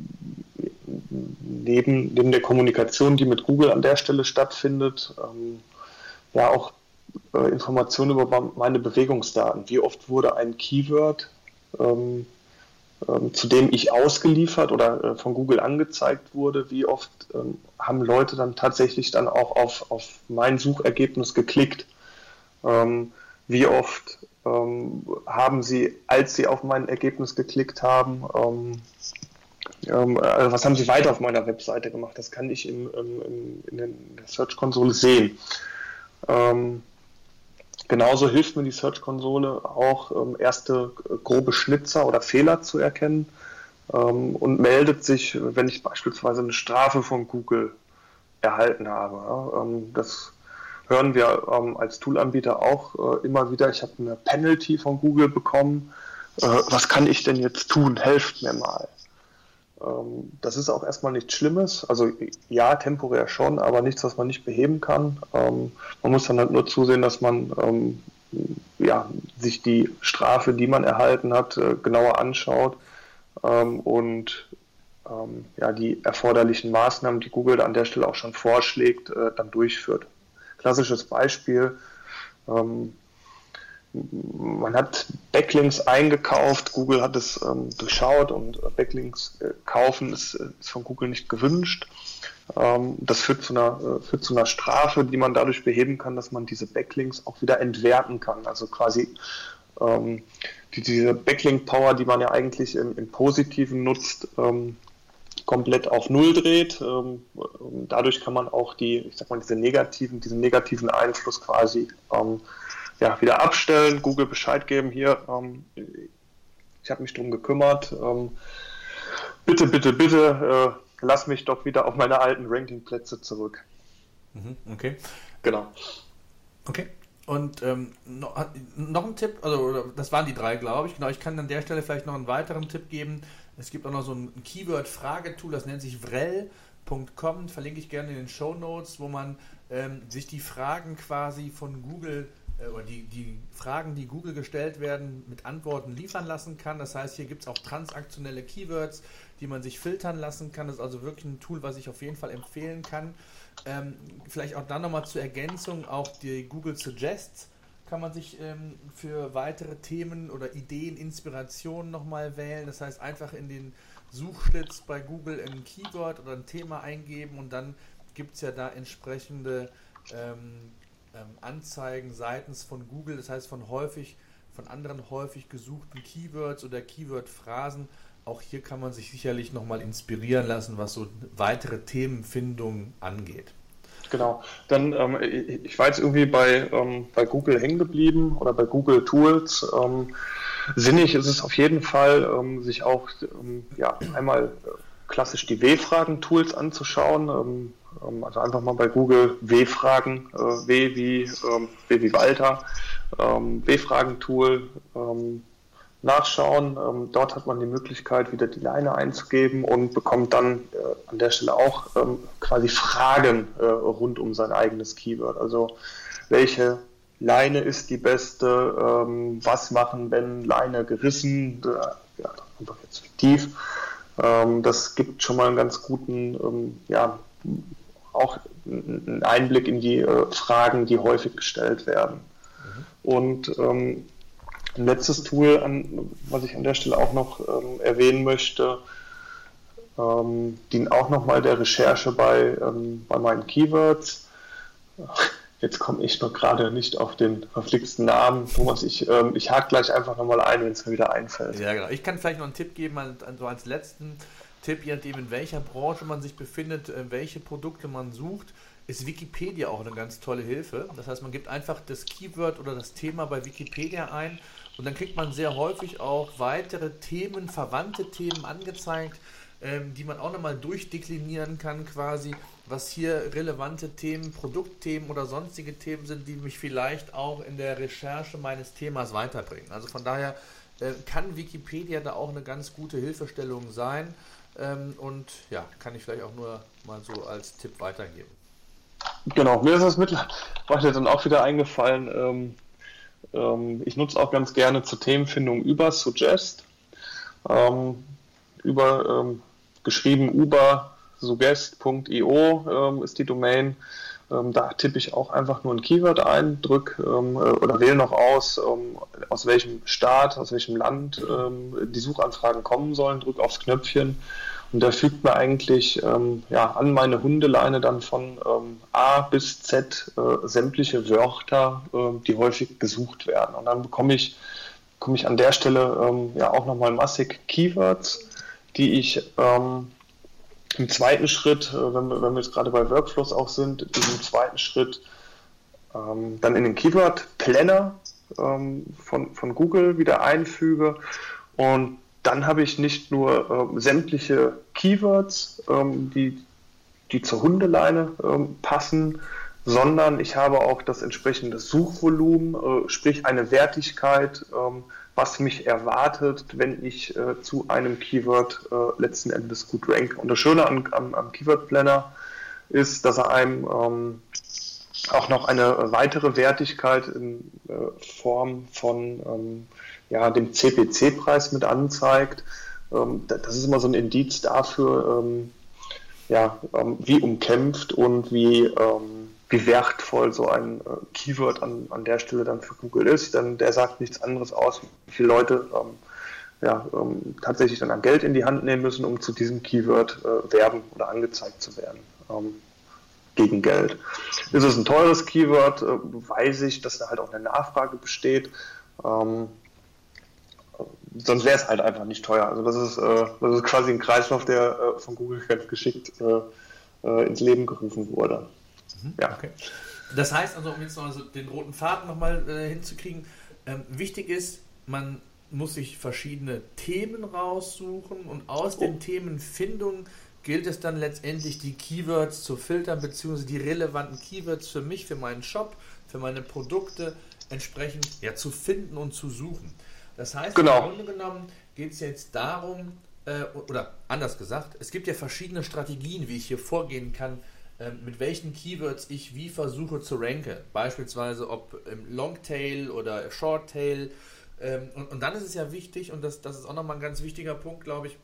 neben, neben der Kommunikation, die mit Google an der Stelle stattfindet, ähm, ja auch äh, Informationen über meine Bewegungsdaten. Wie oft wurde ein Keyword, ähm, ähm, zu dem ich ausgeliefert oder äh, von Google angezeigt wurde, wie oft ähm, haben Leute dann tatsächlich dann auch auf, auf mein Suchergebnis geklickt? wie oft ähm, haben sie, als sie auf mein Ergebnis geklickt haben, ähm, ähm, also was haben sie weiter auf meiner Webseite gemacht? Das kann ich im, im, in der Search-Konsole sehen. Ähm, genauso hilft mir die Search-Konsole auch, ähm, erste grobe Schnitzer oder Fehler zu erkennen ähm, und meldet sich, wenn ich beispielsweise eine Strafe von Google erhalten habe. Das hören wir ähm, als Toolanbieter auch äh, immer wieder, ich habe eine Penalty von Google bekommen. Äh, was kann ich denn jetzt tun? Helft mir mal. Ähm, das ist auch erstmal nichts Schlimmes. Also ja, temporär schon, aber nichts, was man nicht beheben kann. Ähm, man muss dann halt nur zusehen, dass man ähm, ja, sich die Strafe, die man erhalten hat, äh, genauer anschaut ähm, und ähm, ja, die erforderlichen Maßnahmen, die Google an der Stelle auch schon vorschlägt, äh, dann durchführt. Klassisches Beispiel. Ähm, man hat Backlinks eingekauft, Google hat es ähm, durchschaut und Backlinks äh, kaufen ist, ist, von Google nicht gewünscht. Ähm, das führt zu, einer, äh, führt zu einer Strafe, die man dadurch beheben kann, dass man diese Backlinks auch wieder entwerten kann. Also quasi ähm, die, diese Backlink-Power, die man ja eigentlich im, im Positiven nutzt, ähm, komplett auf Null dreht. Ähm, dadurch kann man auch die, ich sag mal, diese negativen, diesen negativen Einfluss quasi ähm, ja, wieder abstellen, Google Bescheid geben, hier, ähm, ich habe mich darum gekümmert, ähm, bitte, bitte, bitte, äh, lass mich doch wieder auf meine alten Rankingplätze zurück. Mhm, okay. Genau. Okay. Und ähm, noch, noch, ein Tipp, also das waren die drei, glaube ich. Genau, ich kann an der Stelle vielleicht noch einen weiteren Tipp geben. Es gibt auch noch so ein Keyword-Fragetool, das nennt sich vrel.com, verlinke ich gerne in den Show Notes, wo man ähm, sich die Fragen quasi von Google äh, oder die, die Fragen, die Google gestellt werden, mit Antworten liefern lassen kann. Das heißt, hier gibt es auch transaktionelle Keywords, die man sich filtern lassen kann. Das ist also wirklich ein Tool, was ich auf jeden Fall empfehlen kann. Ähm, vielleicht auch dann nochmal zur Ergänzung, auch die Google Suggests kann man sich ähm, für weitere Themen oder Ideen, Inspirationen nochmal wählen. Das heißt, einfach in den Suchschlitz bei Google ein Keyword oder ein Thema eingeben und dann gibt es ja da entsprechende ähm, ähm, Anzeigen seitens von Google, das heißt von häufig, von anderen häufig gesuchten Keywords oder Keyword-Phrasen. Auch hier kann man sich sicherlich nochmal inspirieren lassen, was so weitere Themenfindung angeht. Genau. Dann, ähm, ich war jetzt irgendwie bei, ähm, bei Google hängen geblieben oder bei Google Tools. Ähm, sinnig ist es auf jeden Fall, ähm, sich auch ähm, ja, einmal äh, klassisch die W-Fragen-Tools anzuschauen. Ähm, also einfach mal bei Google W-Fragen, äh, W wie, W wie Walter, W-Fragen-Tool nachschauen. Ähm, dort hat man die Möglichkeit, wieder die Leine einzugeben und bekommt dann äh, an der Stelle auch ähm, quasi Fragen äh, rund um sein eigenes Keyword. Also welche Leine ist die beste? was machen, wenn Leine gerissen? ja, einfach jetzt fiktiv. das gibt schon mal einen ganz guten ja, auch einen Einblick in die äh, Fragen, die häufig gestellt werden. Mhm. Und ähm, ein letztes Tool, an, was ich an der Stelle auch noch ähm, erwähnen möchte, ähm, dient auch nochmal der Recherche bei, ähm, bei meinen Keywords. Jetzt komme ich noch gerade nicht auf den verflixten Namen. Thomas, ich, ähm, ich hake gleich einfach nochmal ein, wenn es mir wieder einfällt. Ja, genau. Ich kann vielleicht noch einen Tipp geben, so als letzten Tipp, je nachdem, in welcher Branche man sich befindet, äh, welche Produkte man sucht, ist Wikipedia auch eine ganz tolle Hilfe. Das heißt, man gibt einfach das Keyword oder das Thema bei Wikipedia ein und dann kriegt man sehr häufig auch weitere Themen, verwandte Themen angezeigt, ähm, die man auch nochmal durchdeklinieren kann, quasi, was hier relevante Themen, Produktthemen oder sonstige Themen sind, die mich vielleicht auch in der Recherche meines Themas weiterbringen. Also von daher äh, kann Wikipedia da auch eine ganz gute Hilfestellung sein. Ähm, und ja, kann ich vielleicht auch nur mal so als Tipp weitergeben. Genau, mir ist das mittlerweile dann auch wieder eingefallen. Ähm, ähm, ich nutze auch ganz gerne zur Themenfindung über Suggest. Ähm, über ähm, geschrieben uber suggest.io ähm, ist die Domain. Ähm, da tippe ich auch einfach nur ein Keyword ein, drücke ähm, äh, oder wähle noch aus, aus welchem Staat, aus welchem Land die Suchanfragen kommen sollen, drücke aufs Knöpfchen und da fügt mir eigentlich ähm, ja, an meine Hundeleine dann von ähm, A bis Z äh, sämtliche Wörter, äh, die häufig gesucht werden. Und dann bekomme ich, bekomme ich an der Stelle ja auch nochmal massig Keywords, die ich im zweiten Schritt, äh, wenn wir, wenn wir jetzt gerade bei Workflows auch sind, in diesem zweiten Schritt ähm, dann in den Keyword Planner ähm, von, von Google wieder einfüge und dann habe ich nicht nur ähm, sämtliche Keywords, ähm, die, die zur Hundeleine ähm, passen, sondern ich habe auch das entsprechende Suchvolumen, äh, sprich eine Wertigkeit, ähm, was mich erwartet, wenn ich äh, zu einem Keyword äh, letzten Endes gut ranke. Und das Schöne am, am, am Keyword Planner ist, dass er einem ähm, auch noch eine weitere Wertigkeit in äh, Form von ähm, ja, dem CPC-Preis mit anzeigt. Ähm, das ist immer so ein Indiz dafür, ähm, ja, ähm, wie umkämpft und wie, wie wertvoll so ein äh, Keyword an, an der Stelle dann für Google ist. Denn der sagt nichts anderes aus, wie viele Leute ja, tatsächlich dann Geld in die Hand nehmen müssen, um zu diesem Keyword äh, werben oder angezeigt zu werden gegen Geld. Ist es ein teures Keyword, äh, weiß ich, dass da halt auch eine Nachfrage besteht. Sonst wäre es halt einfach nicht teuer. Also das ist, äh, das ist quasi ein Kreislauf, der äh, von Google ganz geschickt äh, äh ins Leben gerufen wurde. Mhm, ja. Okay. Das heißt also, um jetzt noch also den roten Faden nochmal äh, hinzukriegen, ähm, wichtig ist, man muss sich verschiedene Themen raussuchen und aus oh. den Themenfindungen gilt es dann letztendlich, die Keywords zu filtern, beziehungsweise die relevanten Keywords für mich, für meinen Shop, für meine Produkte entsprechend ja, zu finden und zu suchen. Das heißt, genau. im Grunde genommen geht es jetzt darum, äh, oder anders gesagt, es gibt ja verschiedene Strategien, wie ich hier vorgehen kann, äh, mit welchen Keywords ich wie versuche zu ranken. Beispielsweise ob im Longtail oder Shorttail. Ähm, und, und dann ist es ja wichtig, und das, das ist auch nochmal ein ganz wichtiger Punkt, glaube ich,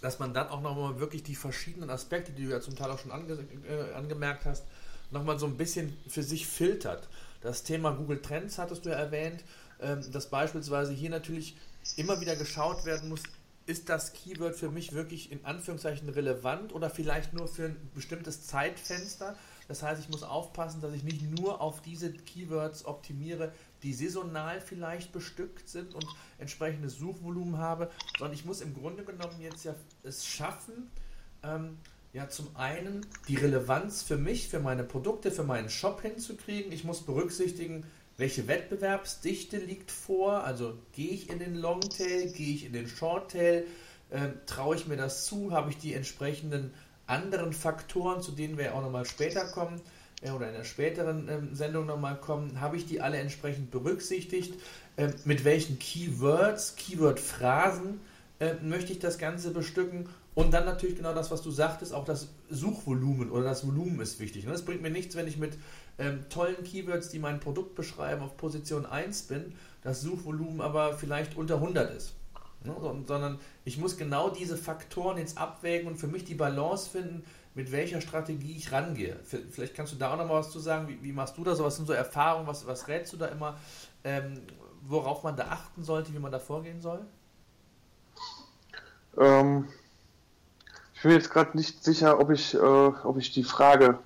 dass man dann auch nochmal wirklich die verschiedenen Aspekte, die du ja zum Teil auch schon ange äh, angemerkt hast, nochmal so ein bisschen für sich filtert. Das Thema Google Trends hattest du ja erwähnt, dass beispielsweise hier natürlich immer wieder geschaut werden muss, ist das Keyword für mich wirklich in Anführungszeichen relevant oder vielleicht nur für ein bestimmtes Zeitfenster? Das heißt, ich muss aufpassen, dass ich nicht nur auf diese Keywords optimiere, die saisonal vielleicht bestückt sind und entsprechendes Suchvolumen habe, sondern ich muss im Grunde genommen jetzt ja es schaffen, ähm, ja zum einen die Relevanz für mich, für meine Produkte, für meinen Shop hinzukriegen. Ich muss berücksichtigen, welche Wettbewerbsdichte liegt vor. Also gehe ich in den Longtail, gehe ich in den Shorttail, äh, traue ich mir das zu, habe ich die entsprechenden anderen Faktoren, zu denen wir ja auch nochmal später kommen, äh, oder in einer späteren ähm, Sendung nochmal kommen, habe ich die alle entsprechend berücksichtigt, äh, mit welchen Keywords, Keyword-Phrasen äh, möchte ich das Ganze bestücken und dann natürlich genau das, was du sagtest, auch das Suchvolumen oder das Volumen ist wichtig. Es bringt mir nichts, wenn ich mit ähm, tollen Keywords, die mein Produkt beschreiben, auf Position 1 bin, das Suchvolumen aber vielleicht unter 100 ist. Ne? Sondern ich muss genau diese Faktoren jetzt abwägen und für mich die Balance finden, mit welcher Strategie ich rangehe. Vielleicht kannst du da auch noch mal was zu sagen. Wie, wie machst du das? Was sind so Erfahrungen? Was, was rätst du da immer? Ähm, worauf man da achten sollte, wie man da vorgehen soll? Ähm, ich bin jetzt gerade nicht sicher, ob ich, äh, ob ich die Frage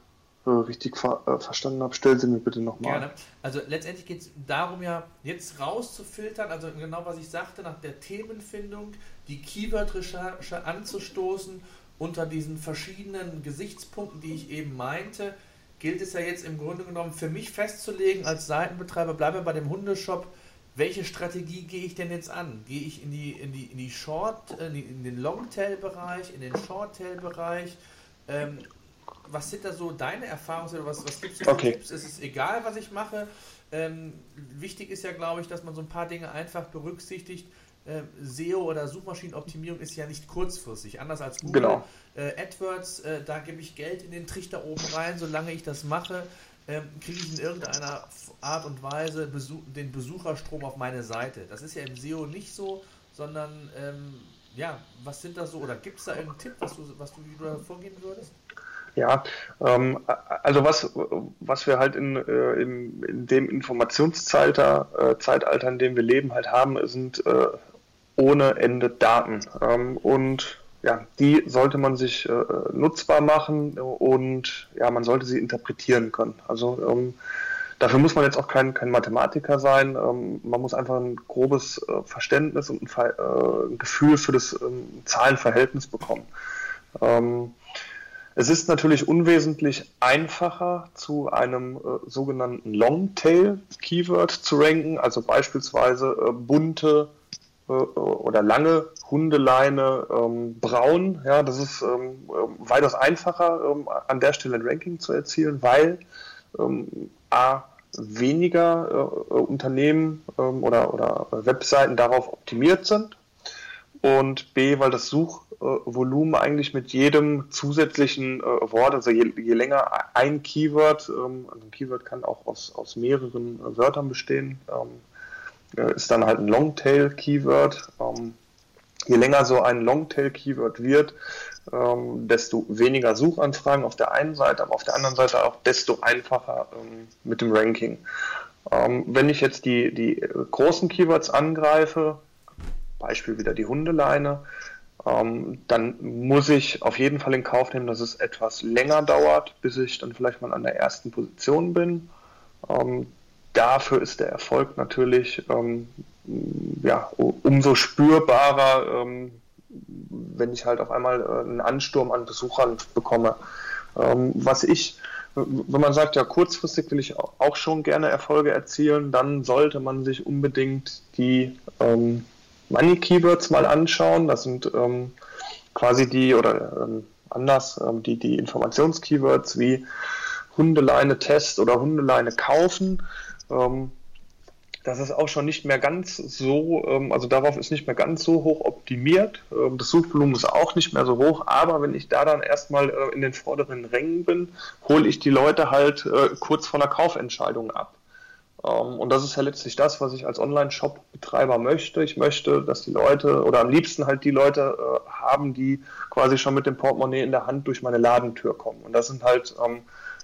äh, richtig ver äh, verstanden habe. Stell sie mir bitte nochmal. Gerne. Also letztendlich geht es darum ja, jetzt rauszufiltern, also genau was ich sagte, nach der Themenfindung, die Keyword-Recherche anzustoßen unter diesen verschiedenen Gesichtspunkten, die ich eben meinte, gilt es ja jetzt im Grunde genommen für mich festzulegen als Seitenbetreiber, bleibe bei dem Hundeshop, welche Strategie gehe ich denn jetzt an? Gehe ich in die, in die, in die Short, in, die, in den Longtail-Bereich, in den Shorttail-Bereich? Ähm, was sind da so deine Erfahrungen oder was, was gibt es für okay. Tipps? Es ist egal, was ich mache. Ähm, wichtig ist ja, glaube ich, dass man so ein paar Dinge einfach berücksichtigt, äh, SEO oder Suchmaschinenoptimierung ist ja nicht kurzfristig, anders als Google. Genau. Äh, AdWords, äh, da gebe ich Geld in den Trichter oben rein, solange ich das mache, ähm, kriege ich in irgendeiner Art und Weise Besuch, den Besucherstrom auf meine Seite. Das ist ja im SEO nicht so, sondern ähm, ja, was sind da so, oder gibt es da irgendeinen Tipp, was du, was du, wie du da vorgehen würdest? Ja, ähm, also was, was wir halt in, äh, in, in dem Informationszeitalter, äh, Zeitalter, in dem wir leben, halt haben, sind äh, ohne Ende Daten. Ähm, und ja, die sollte man sich äh, nutzbar machen und ja, man sollte sie interpretieren können. Also ähm, dafür muss man jetzt auch kein, kein Mathematiker sein. Ähm, man muss einfach ein grobes äh, Verständnis und ein, äh, ein, Gefühl für das ähm, Zahlenverhältnis bekommen. Ähm, es ist natürlich unwesentlich einfacher, zu einem äh, sogenannten Longtail-Keyword zu ranken, also beispielsweise äh, bunte oder lange Hundeleine ähm, braun. Ja, das ist ähm, äh, weitaus einfacher, ähm, an der Stelle ein Ranking zu erzielen, weil ähm, A, weniger äh, Unternehmen ähm, oder, oder Webseiten darauf optimiert sind und B, weil das Such, Suchvolumen eigentlich mit jedem zusätzlichen äh, Wort, also je, je, länger ein Keyword, ähm, also ein Keyword kann auch aus, aus mehreren äh, Wörtern bestehen, ähm, ist dann halt ein Longtail-Keyword. Ähm, je länger so ein Longtail-Keyword wird, ähm, desto weniger Suchanfragen auf der einen Seite, aber auf der anderen Seite auch desto einfacher ähm, mit dem Ranking. Ähm, wenn ich jetzt die, die großen Keywords angreife, Beispiel wieder die Hundeleine, ähm, dann muss ich auf jeden Fall in Kauf nehmen, dass es etwas länger dauert, bis ich dann vielleicht mal an der ersten Position bin. Dafür ist der Erfolg natürlich ähm, ja, umso spürbarer, ähm, wenn ich halt auf einmal äh, einen Ansturm an Besuchern bekomme. Ähm, was ich, wenn man sagt, ja, kurzfristig will ich auch schon gerne Erfolge erzielen, dann sollte man sich unbedingt die ähm, Money Keywords mal anschauen. Das sind ähm, quasi die, oder ähm, anders, die, die Informationskeywords wie Hundeleine Test oder Hundeleine kaufen. Ähm, das ist auch schon nicht mehr ganz so, ähm, also darauf ist nicht mehr ganz so hoch optimiert. Ähm, das Suchvolumen ist auch nicht mehr so hoch, aber wenn ich da dann erstmal äh, in den vorderen Rängen bin, hole ich die Leute halt äh, kurz vor einer Kaufentscheidung ab. Ähm, und das ist ja letztlich das, was ich als Online-Shop-Betreiber möchte. Ich möchte, dass die Leute oder am liebsten halt die Leute äh, haben, die quasi schon mit dem Portemonnaie in der Hand durch meine Ladentür kommen. Und das sind halt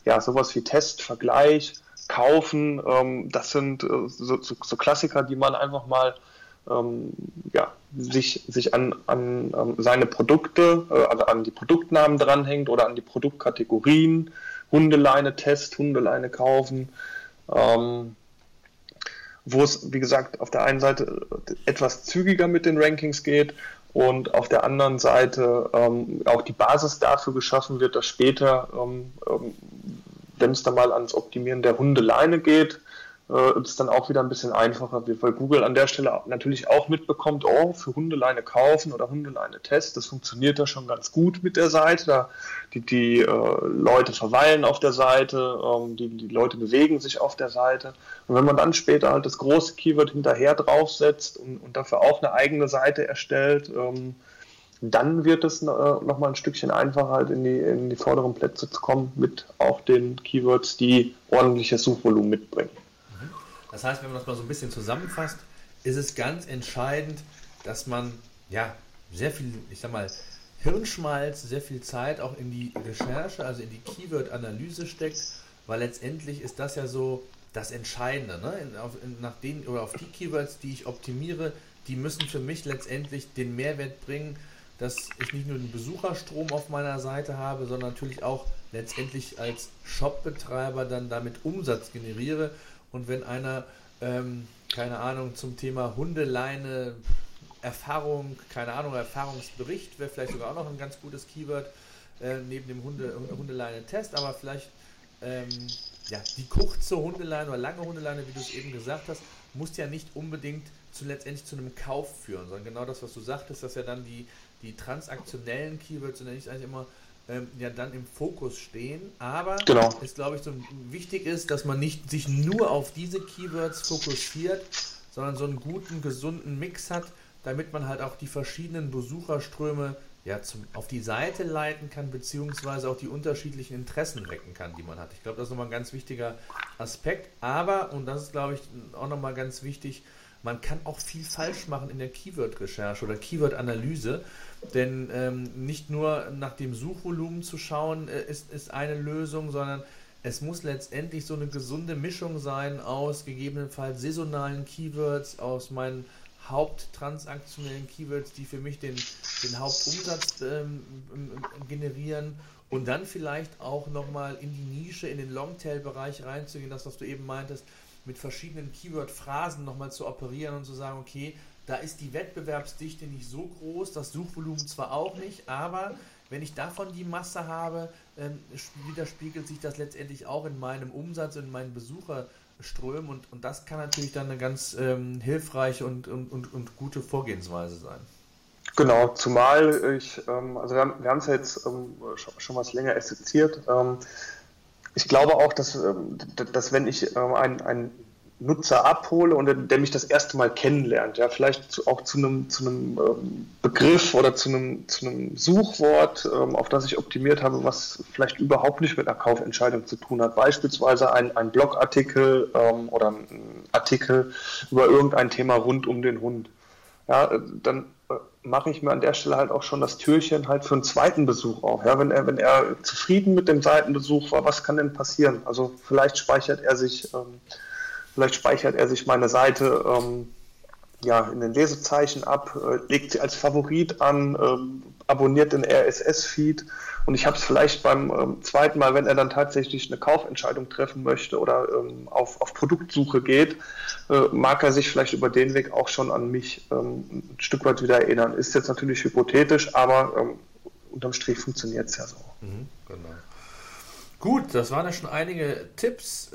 ja sowas wie Test, Vergleich, kaufen. Ähm, das sind äh, so, so, so, Klassiker, die man einfach mal ähm, ja, sich, sich an, an ähm, seine Produkte, äh, also an die Produktnamen dranhängt oder an die Produktkategorien. Hundeleine Test, Hundeleine kaufen. Ähm, wo es, wie gesagt, auf der einen Seite etwas zügiger mit den Rankings geht und auf der anderen Seite ähm, auch die Basis dafür geschaffen wird, dass später ähm, ähm, wenn es dann mal ans Optimieren der Hundeleine geht, äh, ist dann auch wieder ein bisschen einfacher, weil Google an der Stelle natürlich auch mitbekommt, oh, für Hundeleine kaufen oder Hundeleine testen, das funktioniert da schon ganz gut mit der Seite. Da, die die äh, Leute verweilen auf der Seite, ähm, die, die Leute bewegen sich auf der Seite. Und wenn man dann später halt das große Keyword hinterher draufsetzt und, und dafür auch eine eigene Seite erstellt, ähm, dann wird es äh, nochmal ein Stückchen einfacher, halt in die, in die vorderen Plätze zu kommen, mit auch den Keywords, die ordentliches Suchvolumen mitbringen. Das heißt, wenn man das mal so ein bisschen zusammenfasst, ist es ganz entscheidend, dass man ja sehr viel, ich sag mal, Hirnschmalz, sehr viel Zeit auch in die Recherche, also in die Keyword-Analyse steckt, weil letztendlich ist das ja so das Entscheidende. Ne? In, auf, in, nach den, oder auf die Keywords, die ich optimiere, die müssen für mich letztendlich den Mehrwert bringen, dass ich nicht nur den Besucherstrom auf meiner Seite habe, sondern natürlich auch letztendlich als Shopbetreiber dann damit Umsatz generiere. Und wenn einer, ähm, keine Ahnung, zum Thema Hundeleine, Erfahrung, keine Ahnung, Erfahrungsbericht wäre vielleicht sogar auch noch ein ganz gutes Keyword äh, neben dem Hunde, Hundeleine-Test, aber vielleicht ähm, ja, die kurze Hundeleine oder lange Hundeleine, wie du es eben gesagt hast, muss ja nicht unbedingt zu letztendlich zu einem Kauf führen, sondern genau das, was du sagtest, dass ja dann die die transaktionellen Keywords, so nenne ich es eigentlich immer, ähm, ja dann im Fokus stehen. Aber genau. es glaube ich so wichtig ist, dass man nicht sich nur auf diese Keywords fokussiert, sondern so einen guten, gesunden Mix hat, damit man halt auch die verschiedenen Besucherströme ja, zum, auf die Seite leiten kann, beziehungsweise auch die unterschiedlichen Interessen wecken kann, die man hat. Ich glaube, das ist nochmal ein ganz wichtiger Aspekt. Aber, und das ist, glaube ich, auch nochmal ganz wichtig, man kann auch viel falsch machen in der Keyword-Recherche oder Keyword-Analyse, denn ähm, nicht nur nach dem Suchvolumen zu schauen äh, ist, ist eine Lösung, sondern es muss letztendlich so eine gesunde Mischung sein aus gegebenenfalls saisonalen Keywords, aus meinen haupttransaktionellen Keywords, die für mich den, den Hauptumsatz ähm, generieren und dann vielleicht auch nochmal in die Nische, in den Longtail-Bereich reinzugehen, das, was du eben meintest, mit verschiedenen Keyword-Phrasen nochmal zu operieren und zu sagen, okay, da ist die Wettbewerbsdichte nicht so groß, das Suchvolumen zwar auch nicht, aber wenn ich davon die Masse habe, ähm, widerspiegelt sich das letztendlich auch in meinem Umsatz, in meinen Besucherströmen und, und das kann natürlich dann eine ganz ähm, hilfreiche und, und, und, und gute Vorgehensweise sein. Genau, zumal ich, ähm, also wir haben, es ja jetzt ähm, schon, schon was länger essenziert. Ähm, ich glaube auch, dass, ähm, dass wenn ich ähm, ein, ein Nutzer abhole und der mich das erste Mal kennenlernt, ja, vielleicht auch zu einem, zu einem ähm, Begriff oder zu einem, zu einem Suchwort, auf das ich optimiert habe, was vielleicht überhaupt nicht mit einer Kaufentscheidung zu tun hat. Beispielsweise ein, ein Blogartikel oder ein Artikel über irgendein Thema rund um den Hund. Ja, dann äh, mache ich mir an der Stelle halt auch schon das Türchen halt für einen zweiten Besuch auf. Ja, wenn er, wenn er zufrieden mit dem Seitenbesuch war, was kann denn passieren? Also vielleicht speichert er sich ähm, Vielleicht speichert er sich meine Seite ähm, ja, in den Lesezeichen ab, äh, legt sie als Favorit an, ähm, abonniert den RSS-Feed und ich habe es vielleicht beim ähm, zweiten Mal, wenn er dann tatsächlich eine Kaufentscheidung treffen möchte oder ähm, auf, auf Produktsuche geht, äh, mag er sich vielleicht über den Weg auch schon an mich ähm, ein Stück weit wieder erinnern. Ist jetzt natürlich hypothetisch, aber ähm, unterm Strich funktioniert es ja so. Mhm, genau. Gut, das waren ja schon einige Tipps.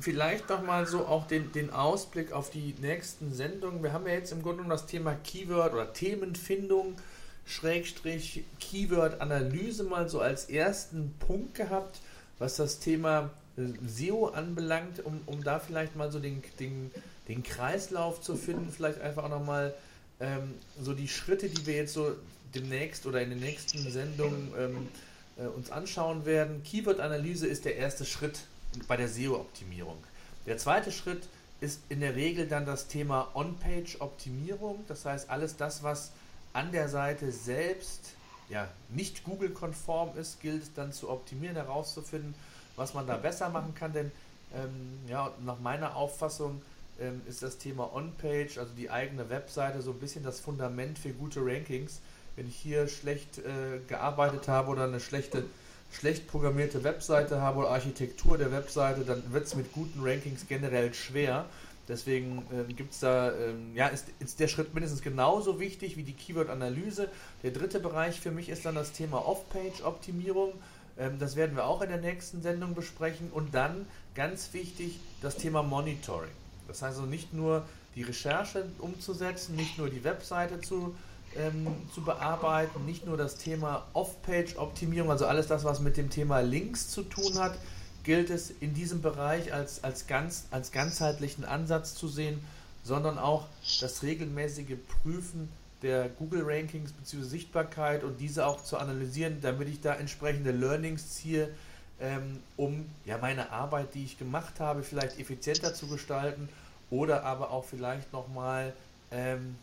Vielleicht noch mal so auch den, den Ausblick auf die nächsten Sendungen. Wir haben ja jetzt im Grunde genommen das Thema Keyword oder Themenfindung, Schrägstrich Keyword-Analyse mal so als ersten Punkt gehabt, was das Thema äh, SEO anbelangt, um, um da vielleicht mal so den, den, den Kreislauf zu finden, vielleicht einfach auch nochmal ähm, so die Schritte, die wir jetzt so demnächst oder in den nächsten Sendungen ähm, äh, uns anschauen werden. Keyword-Analyse ist der erste Schritt bei der SEO-Optimierung. Der zweite Schritt ist in der Regel dann das Thema On-Page-Optimierung. Das heißt, alles das, was an der Seite selbst ja, nicht Google-konform ist, gilt dann zu optimieren, herauszufinden, was man da besser machen kann. Denn ähm, ja, nach meiner Auffassung ähm, ist das Thema On-Page, also die eigene Webseite, so ein bisschen das Fundament für gute Rankings. Wenn ich hier schlecht äh, gearbeitet habe oder eine schlechte schlecht programmierte Webseite habe oder Architektur der Webseite, dann wird es mit guten Rankings generell schwer. Deswegen äh, gibt es da, ähm, ja, ist, ist der Schritt mindestens genauso wichtig wie die Keyword-Analyse. Der dritte Bereich für mich ist dann das Thema Off-Page-Optimierung. Ähm, das werden wir auch in der nächsten Sendung besprechen. Und dann, ganz wichtig, das Thema Monitoring. Das heißt also nicht nur die Recherche umzusetzen, nicht nur die Webseite zu ähm, zu bearbeiten. Nicht nur das Thema Off-Page-Optimierung, also alles das, was mit dem Thema Links zu tun hat, gilt es in diesem Bereich als, als, ganz, als ganzheitlichen Ansatz zu sehen, sondern auch das regelmäßige Prüfen der Google-Rankings bzw. Sichtbarkeit und diese auch zu analysieren, damit ich da entsprechende Learnings ziehe, ähm, um ja meine Arbeit, die ich gemacht habe, vielleicht effizienter zu gestalten oder aber auch vielleicht nochmal ähm,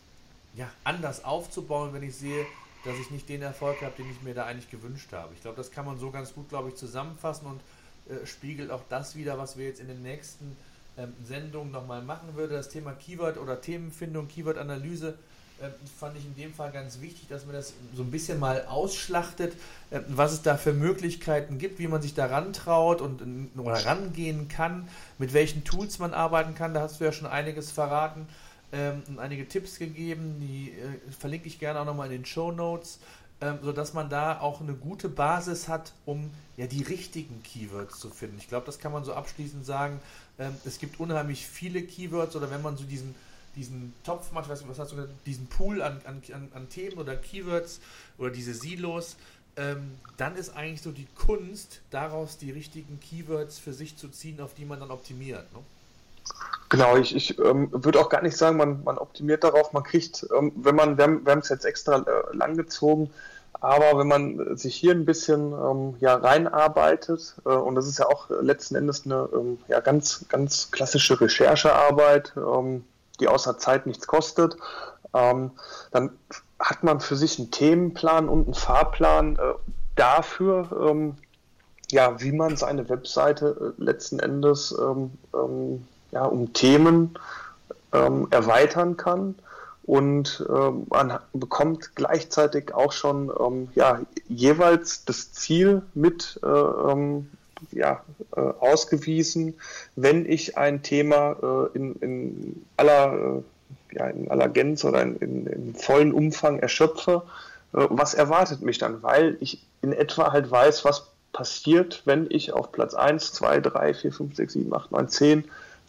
ja, anders aufzubauen, wenn ich sehe, dass ich nicht den Erfolg habe, den ich mir da eigentlich gewünscht habe. Ich glaube, das kann man so ganz gut, glaube ich, zusammenfassen und äh, spiegelt auch das wieder, was wir jetzt in den nächsten ähm, Sendungen nochmal machen würden. Das Thema Keyword oder Themenfindung, Keyword-Analyse äh, fand ich in dem Fall ganz wichtig, dass man das so ein bisschen mal ausschlachtet, äh, was es da für Möglichkeiten gibt, wie man sich da rantraut und oder rangehen kann, mit welchen Tools man arbeiten kann. Da hast du ja schon einiges verraten ähm, einige Tipps gegeben, die äh, verlinke ich gerne auch nochmal in den Show Notes, ähm, sodass man da auch eine gute Basis hat, um ja die richtigen Keywords zu finden. Ich glaube, das kann man so abschließend sagen. Ähm, es gibt unheimlich viele Keywords oder wenn man so diesen diesen Topf macht, was, was hast du gesagt, diesen Pool an, an, an Themen oder Keywords oder diese Silos, ähm, dann ist eigentlich so die Kunst, daraus die richtigen Keywords für sich zu ziehen, auf die man dann optimiert. Ne? Genau, ich, ich ähm, würde auch gar nicht sagen, man, man optimiert darauf, man kriegt, ähm, wenn man, wir haben es jetzt extra äh, langgezogen, aber wenn man sich hier ein bisschen ähm, ja, reinarbeitet, äh, und das ist ja auch letzten Endes eine ähm, ja, ganz, ganz klassische Recherchearbeit, ähm, die außer Zeit nichts kostet, ähm, dann hat man für sich einen Themenplan und einen Fahrplan äh, dafür, ähm, ja, wie man seine Webseite äh, letzten Endes ähm, ähm, ja, um Themen ähm, erweitern kann. Und ähm, man bekommt gleichzeitig auch schon ähm, ja, jeweils das Ziel mit äh, ähm, ja, äh, ausgewiesen, wenn ich ein Thema äh, in, in, aller, äh, ja, in aller Gänze oder in, in, in vollen Umfang erschöpfe, äh, was erwartet mich dann? Weil ich in etwa halt weiß, was passiert, wenn ich auf Platz 1, 2, 3, 4, 5, 6, 7, 8, 9, 10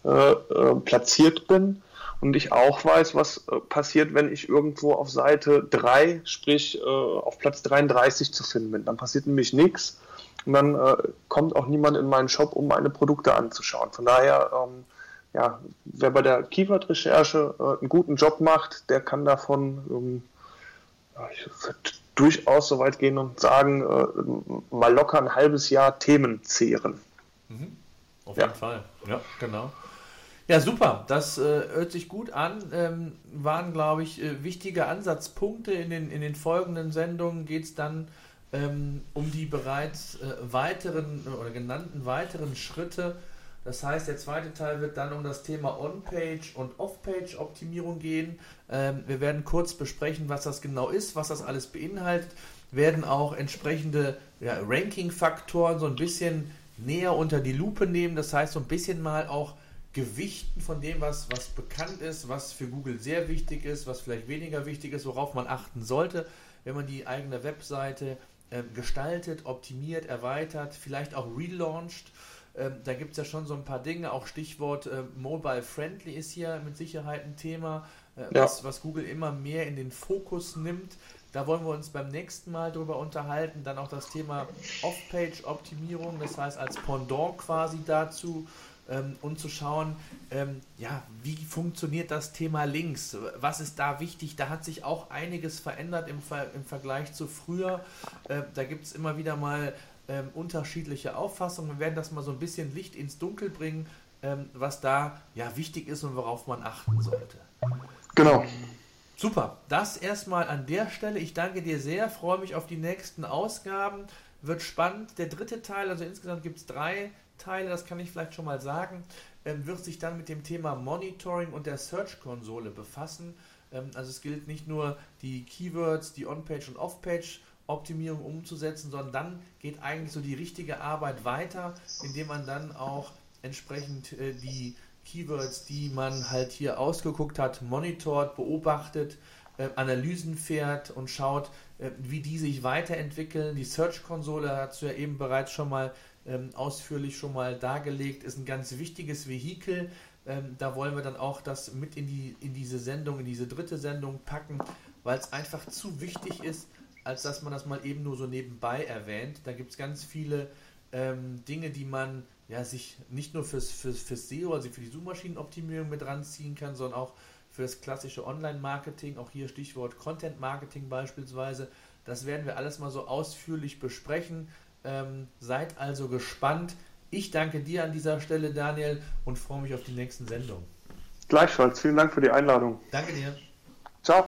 äh, äh, platziert bin und ich auch weiß, was äh, passiert, wenn ich irgendwo auf Seite 3, sprich äh, auf Platz 33 zu finden bin. Dann passiert nämlich nichts und dann äh, kommt auch niemand in meinen Shop, um meine Produkte anzuschauen. Von daher ähm, ja, wer bei der Keyword-Recherche äh, einen guten Job macht, der kann davon ähm, durchaus so weit gehen und sagen, mal locker ein halbes Jahr Themen zehren. Mhm. Auf jeden Fall, ja, genau. Ja, super. Das äh, hört sich gut an. Ähm, waren, glaube ich, äh, wichtige Ansatzpunkte. In den, in den folgenden Sendungen geht es dann ähm, um die bereits äh, weiteren oder genannten weiteren Schritte. Das heißt, der zweite Teil wird dann um das Thema On-Page und Off-Page-Optimierung gehen. Ähm, wir werden kurz besprechen, was das genau ist, was das alles beinhaltet. Werden auch entsprechende ja, Ranking-Faktoren so ein bisschen näher unter die Lupe nehmen. Das heißt, so ein bisschen mal auch Gewichten von dem, was, was bekannt ist, was für Google sehr wichtig ist, was vielleicht weniger wichtig ist, worauf man achten sollte, wenn man die eigene Webseite äh, gestaltet, optimiert, erweitert, vielleicht auch relaunched. Ähm, da gibt es ja schon so ein paar Dinge, auch Stichwort äh, Mobile Friendly ist hier mit Sicherheit ein Thema, äh, ja. was, was Google immer mehr in den Fokus nimmt. Da wollen wir uns beim nächsten Mal drüber unterhalten. Dann auch das Thema Off-Page-Optimierung, das heißt als Pendant quasi dazu ähm, und zu schauen, ähm, ja, wie funktioniert das Thema Links? Was ist da wichtig? Da hat sich auch einiges verändert im, Ver im Vergleich zu früher. Äh, da gibt es immer wieder mal ähm, unterschiedliche Auffassungen. Wir werden das mal so ein bisschen Licht ins Dunkel bringen, ähm, was da ja wichtig ist und worauf man achten sollte. Genau. Super, das erstmal an der Stelle. Ich danke dir sehr, freue mich auf die nächsten Ausgaben. Wird spannend. Der dritte Teil, also insgesamt gibt es drei Teile, das kann ich vielleicht schon mal sagen, ähm, wird sich dann mit dem Thema Monitoring und der Search-Konsole befassen. Ähm, also es gilt nicht nur die Keywords, die On-Page und Off-Page Optimierung umzusetzen, sondern dann geht eigentlich so die richtige Arbeit weiter, indem man dann auch entsprechend äh, die Keywords, die man halt hier ausgeguckt hat, monitort, beobachtet, äh, Analysen fährt und schaut, wie die sich weiterentwickeln. Die Search-Konsole hast du ja eben bereits schon mal ähm, ausführlich schon mal dargelegt, ist ein ganz wichtiges Vehikel. Ähm, da wollen wir dann auch das mit in, die, in diese Sendung, in diese dritte Sendung packen, weil es einfach zu wichtig ist, als dass man das mal eben nur so nebenbei erwähnt. Da gibt es ganz viele ähm, Dinge, die man ja, sich nicht nur fürs, fürs, fürs SEO, also für die Suchmaschinenoptimierung mit ranziehen kann, sondern auch für das klassische Online-Marketing, auch hier Stichwort Content-Marketing beispielsweise. Das werden wir alles mal so ausführlich besprechen. Ähm, seid also gespannt. Ich danke dir an dieser Stelle, Daniel, und freue mich auf die nächsten Sendungen. Gleichfalls. Vielen Dank für die Einladung. Danke dir.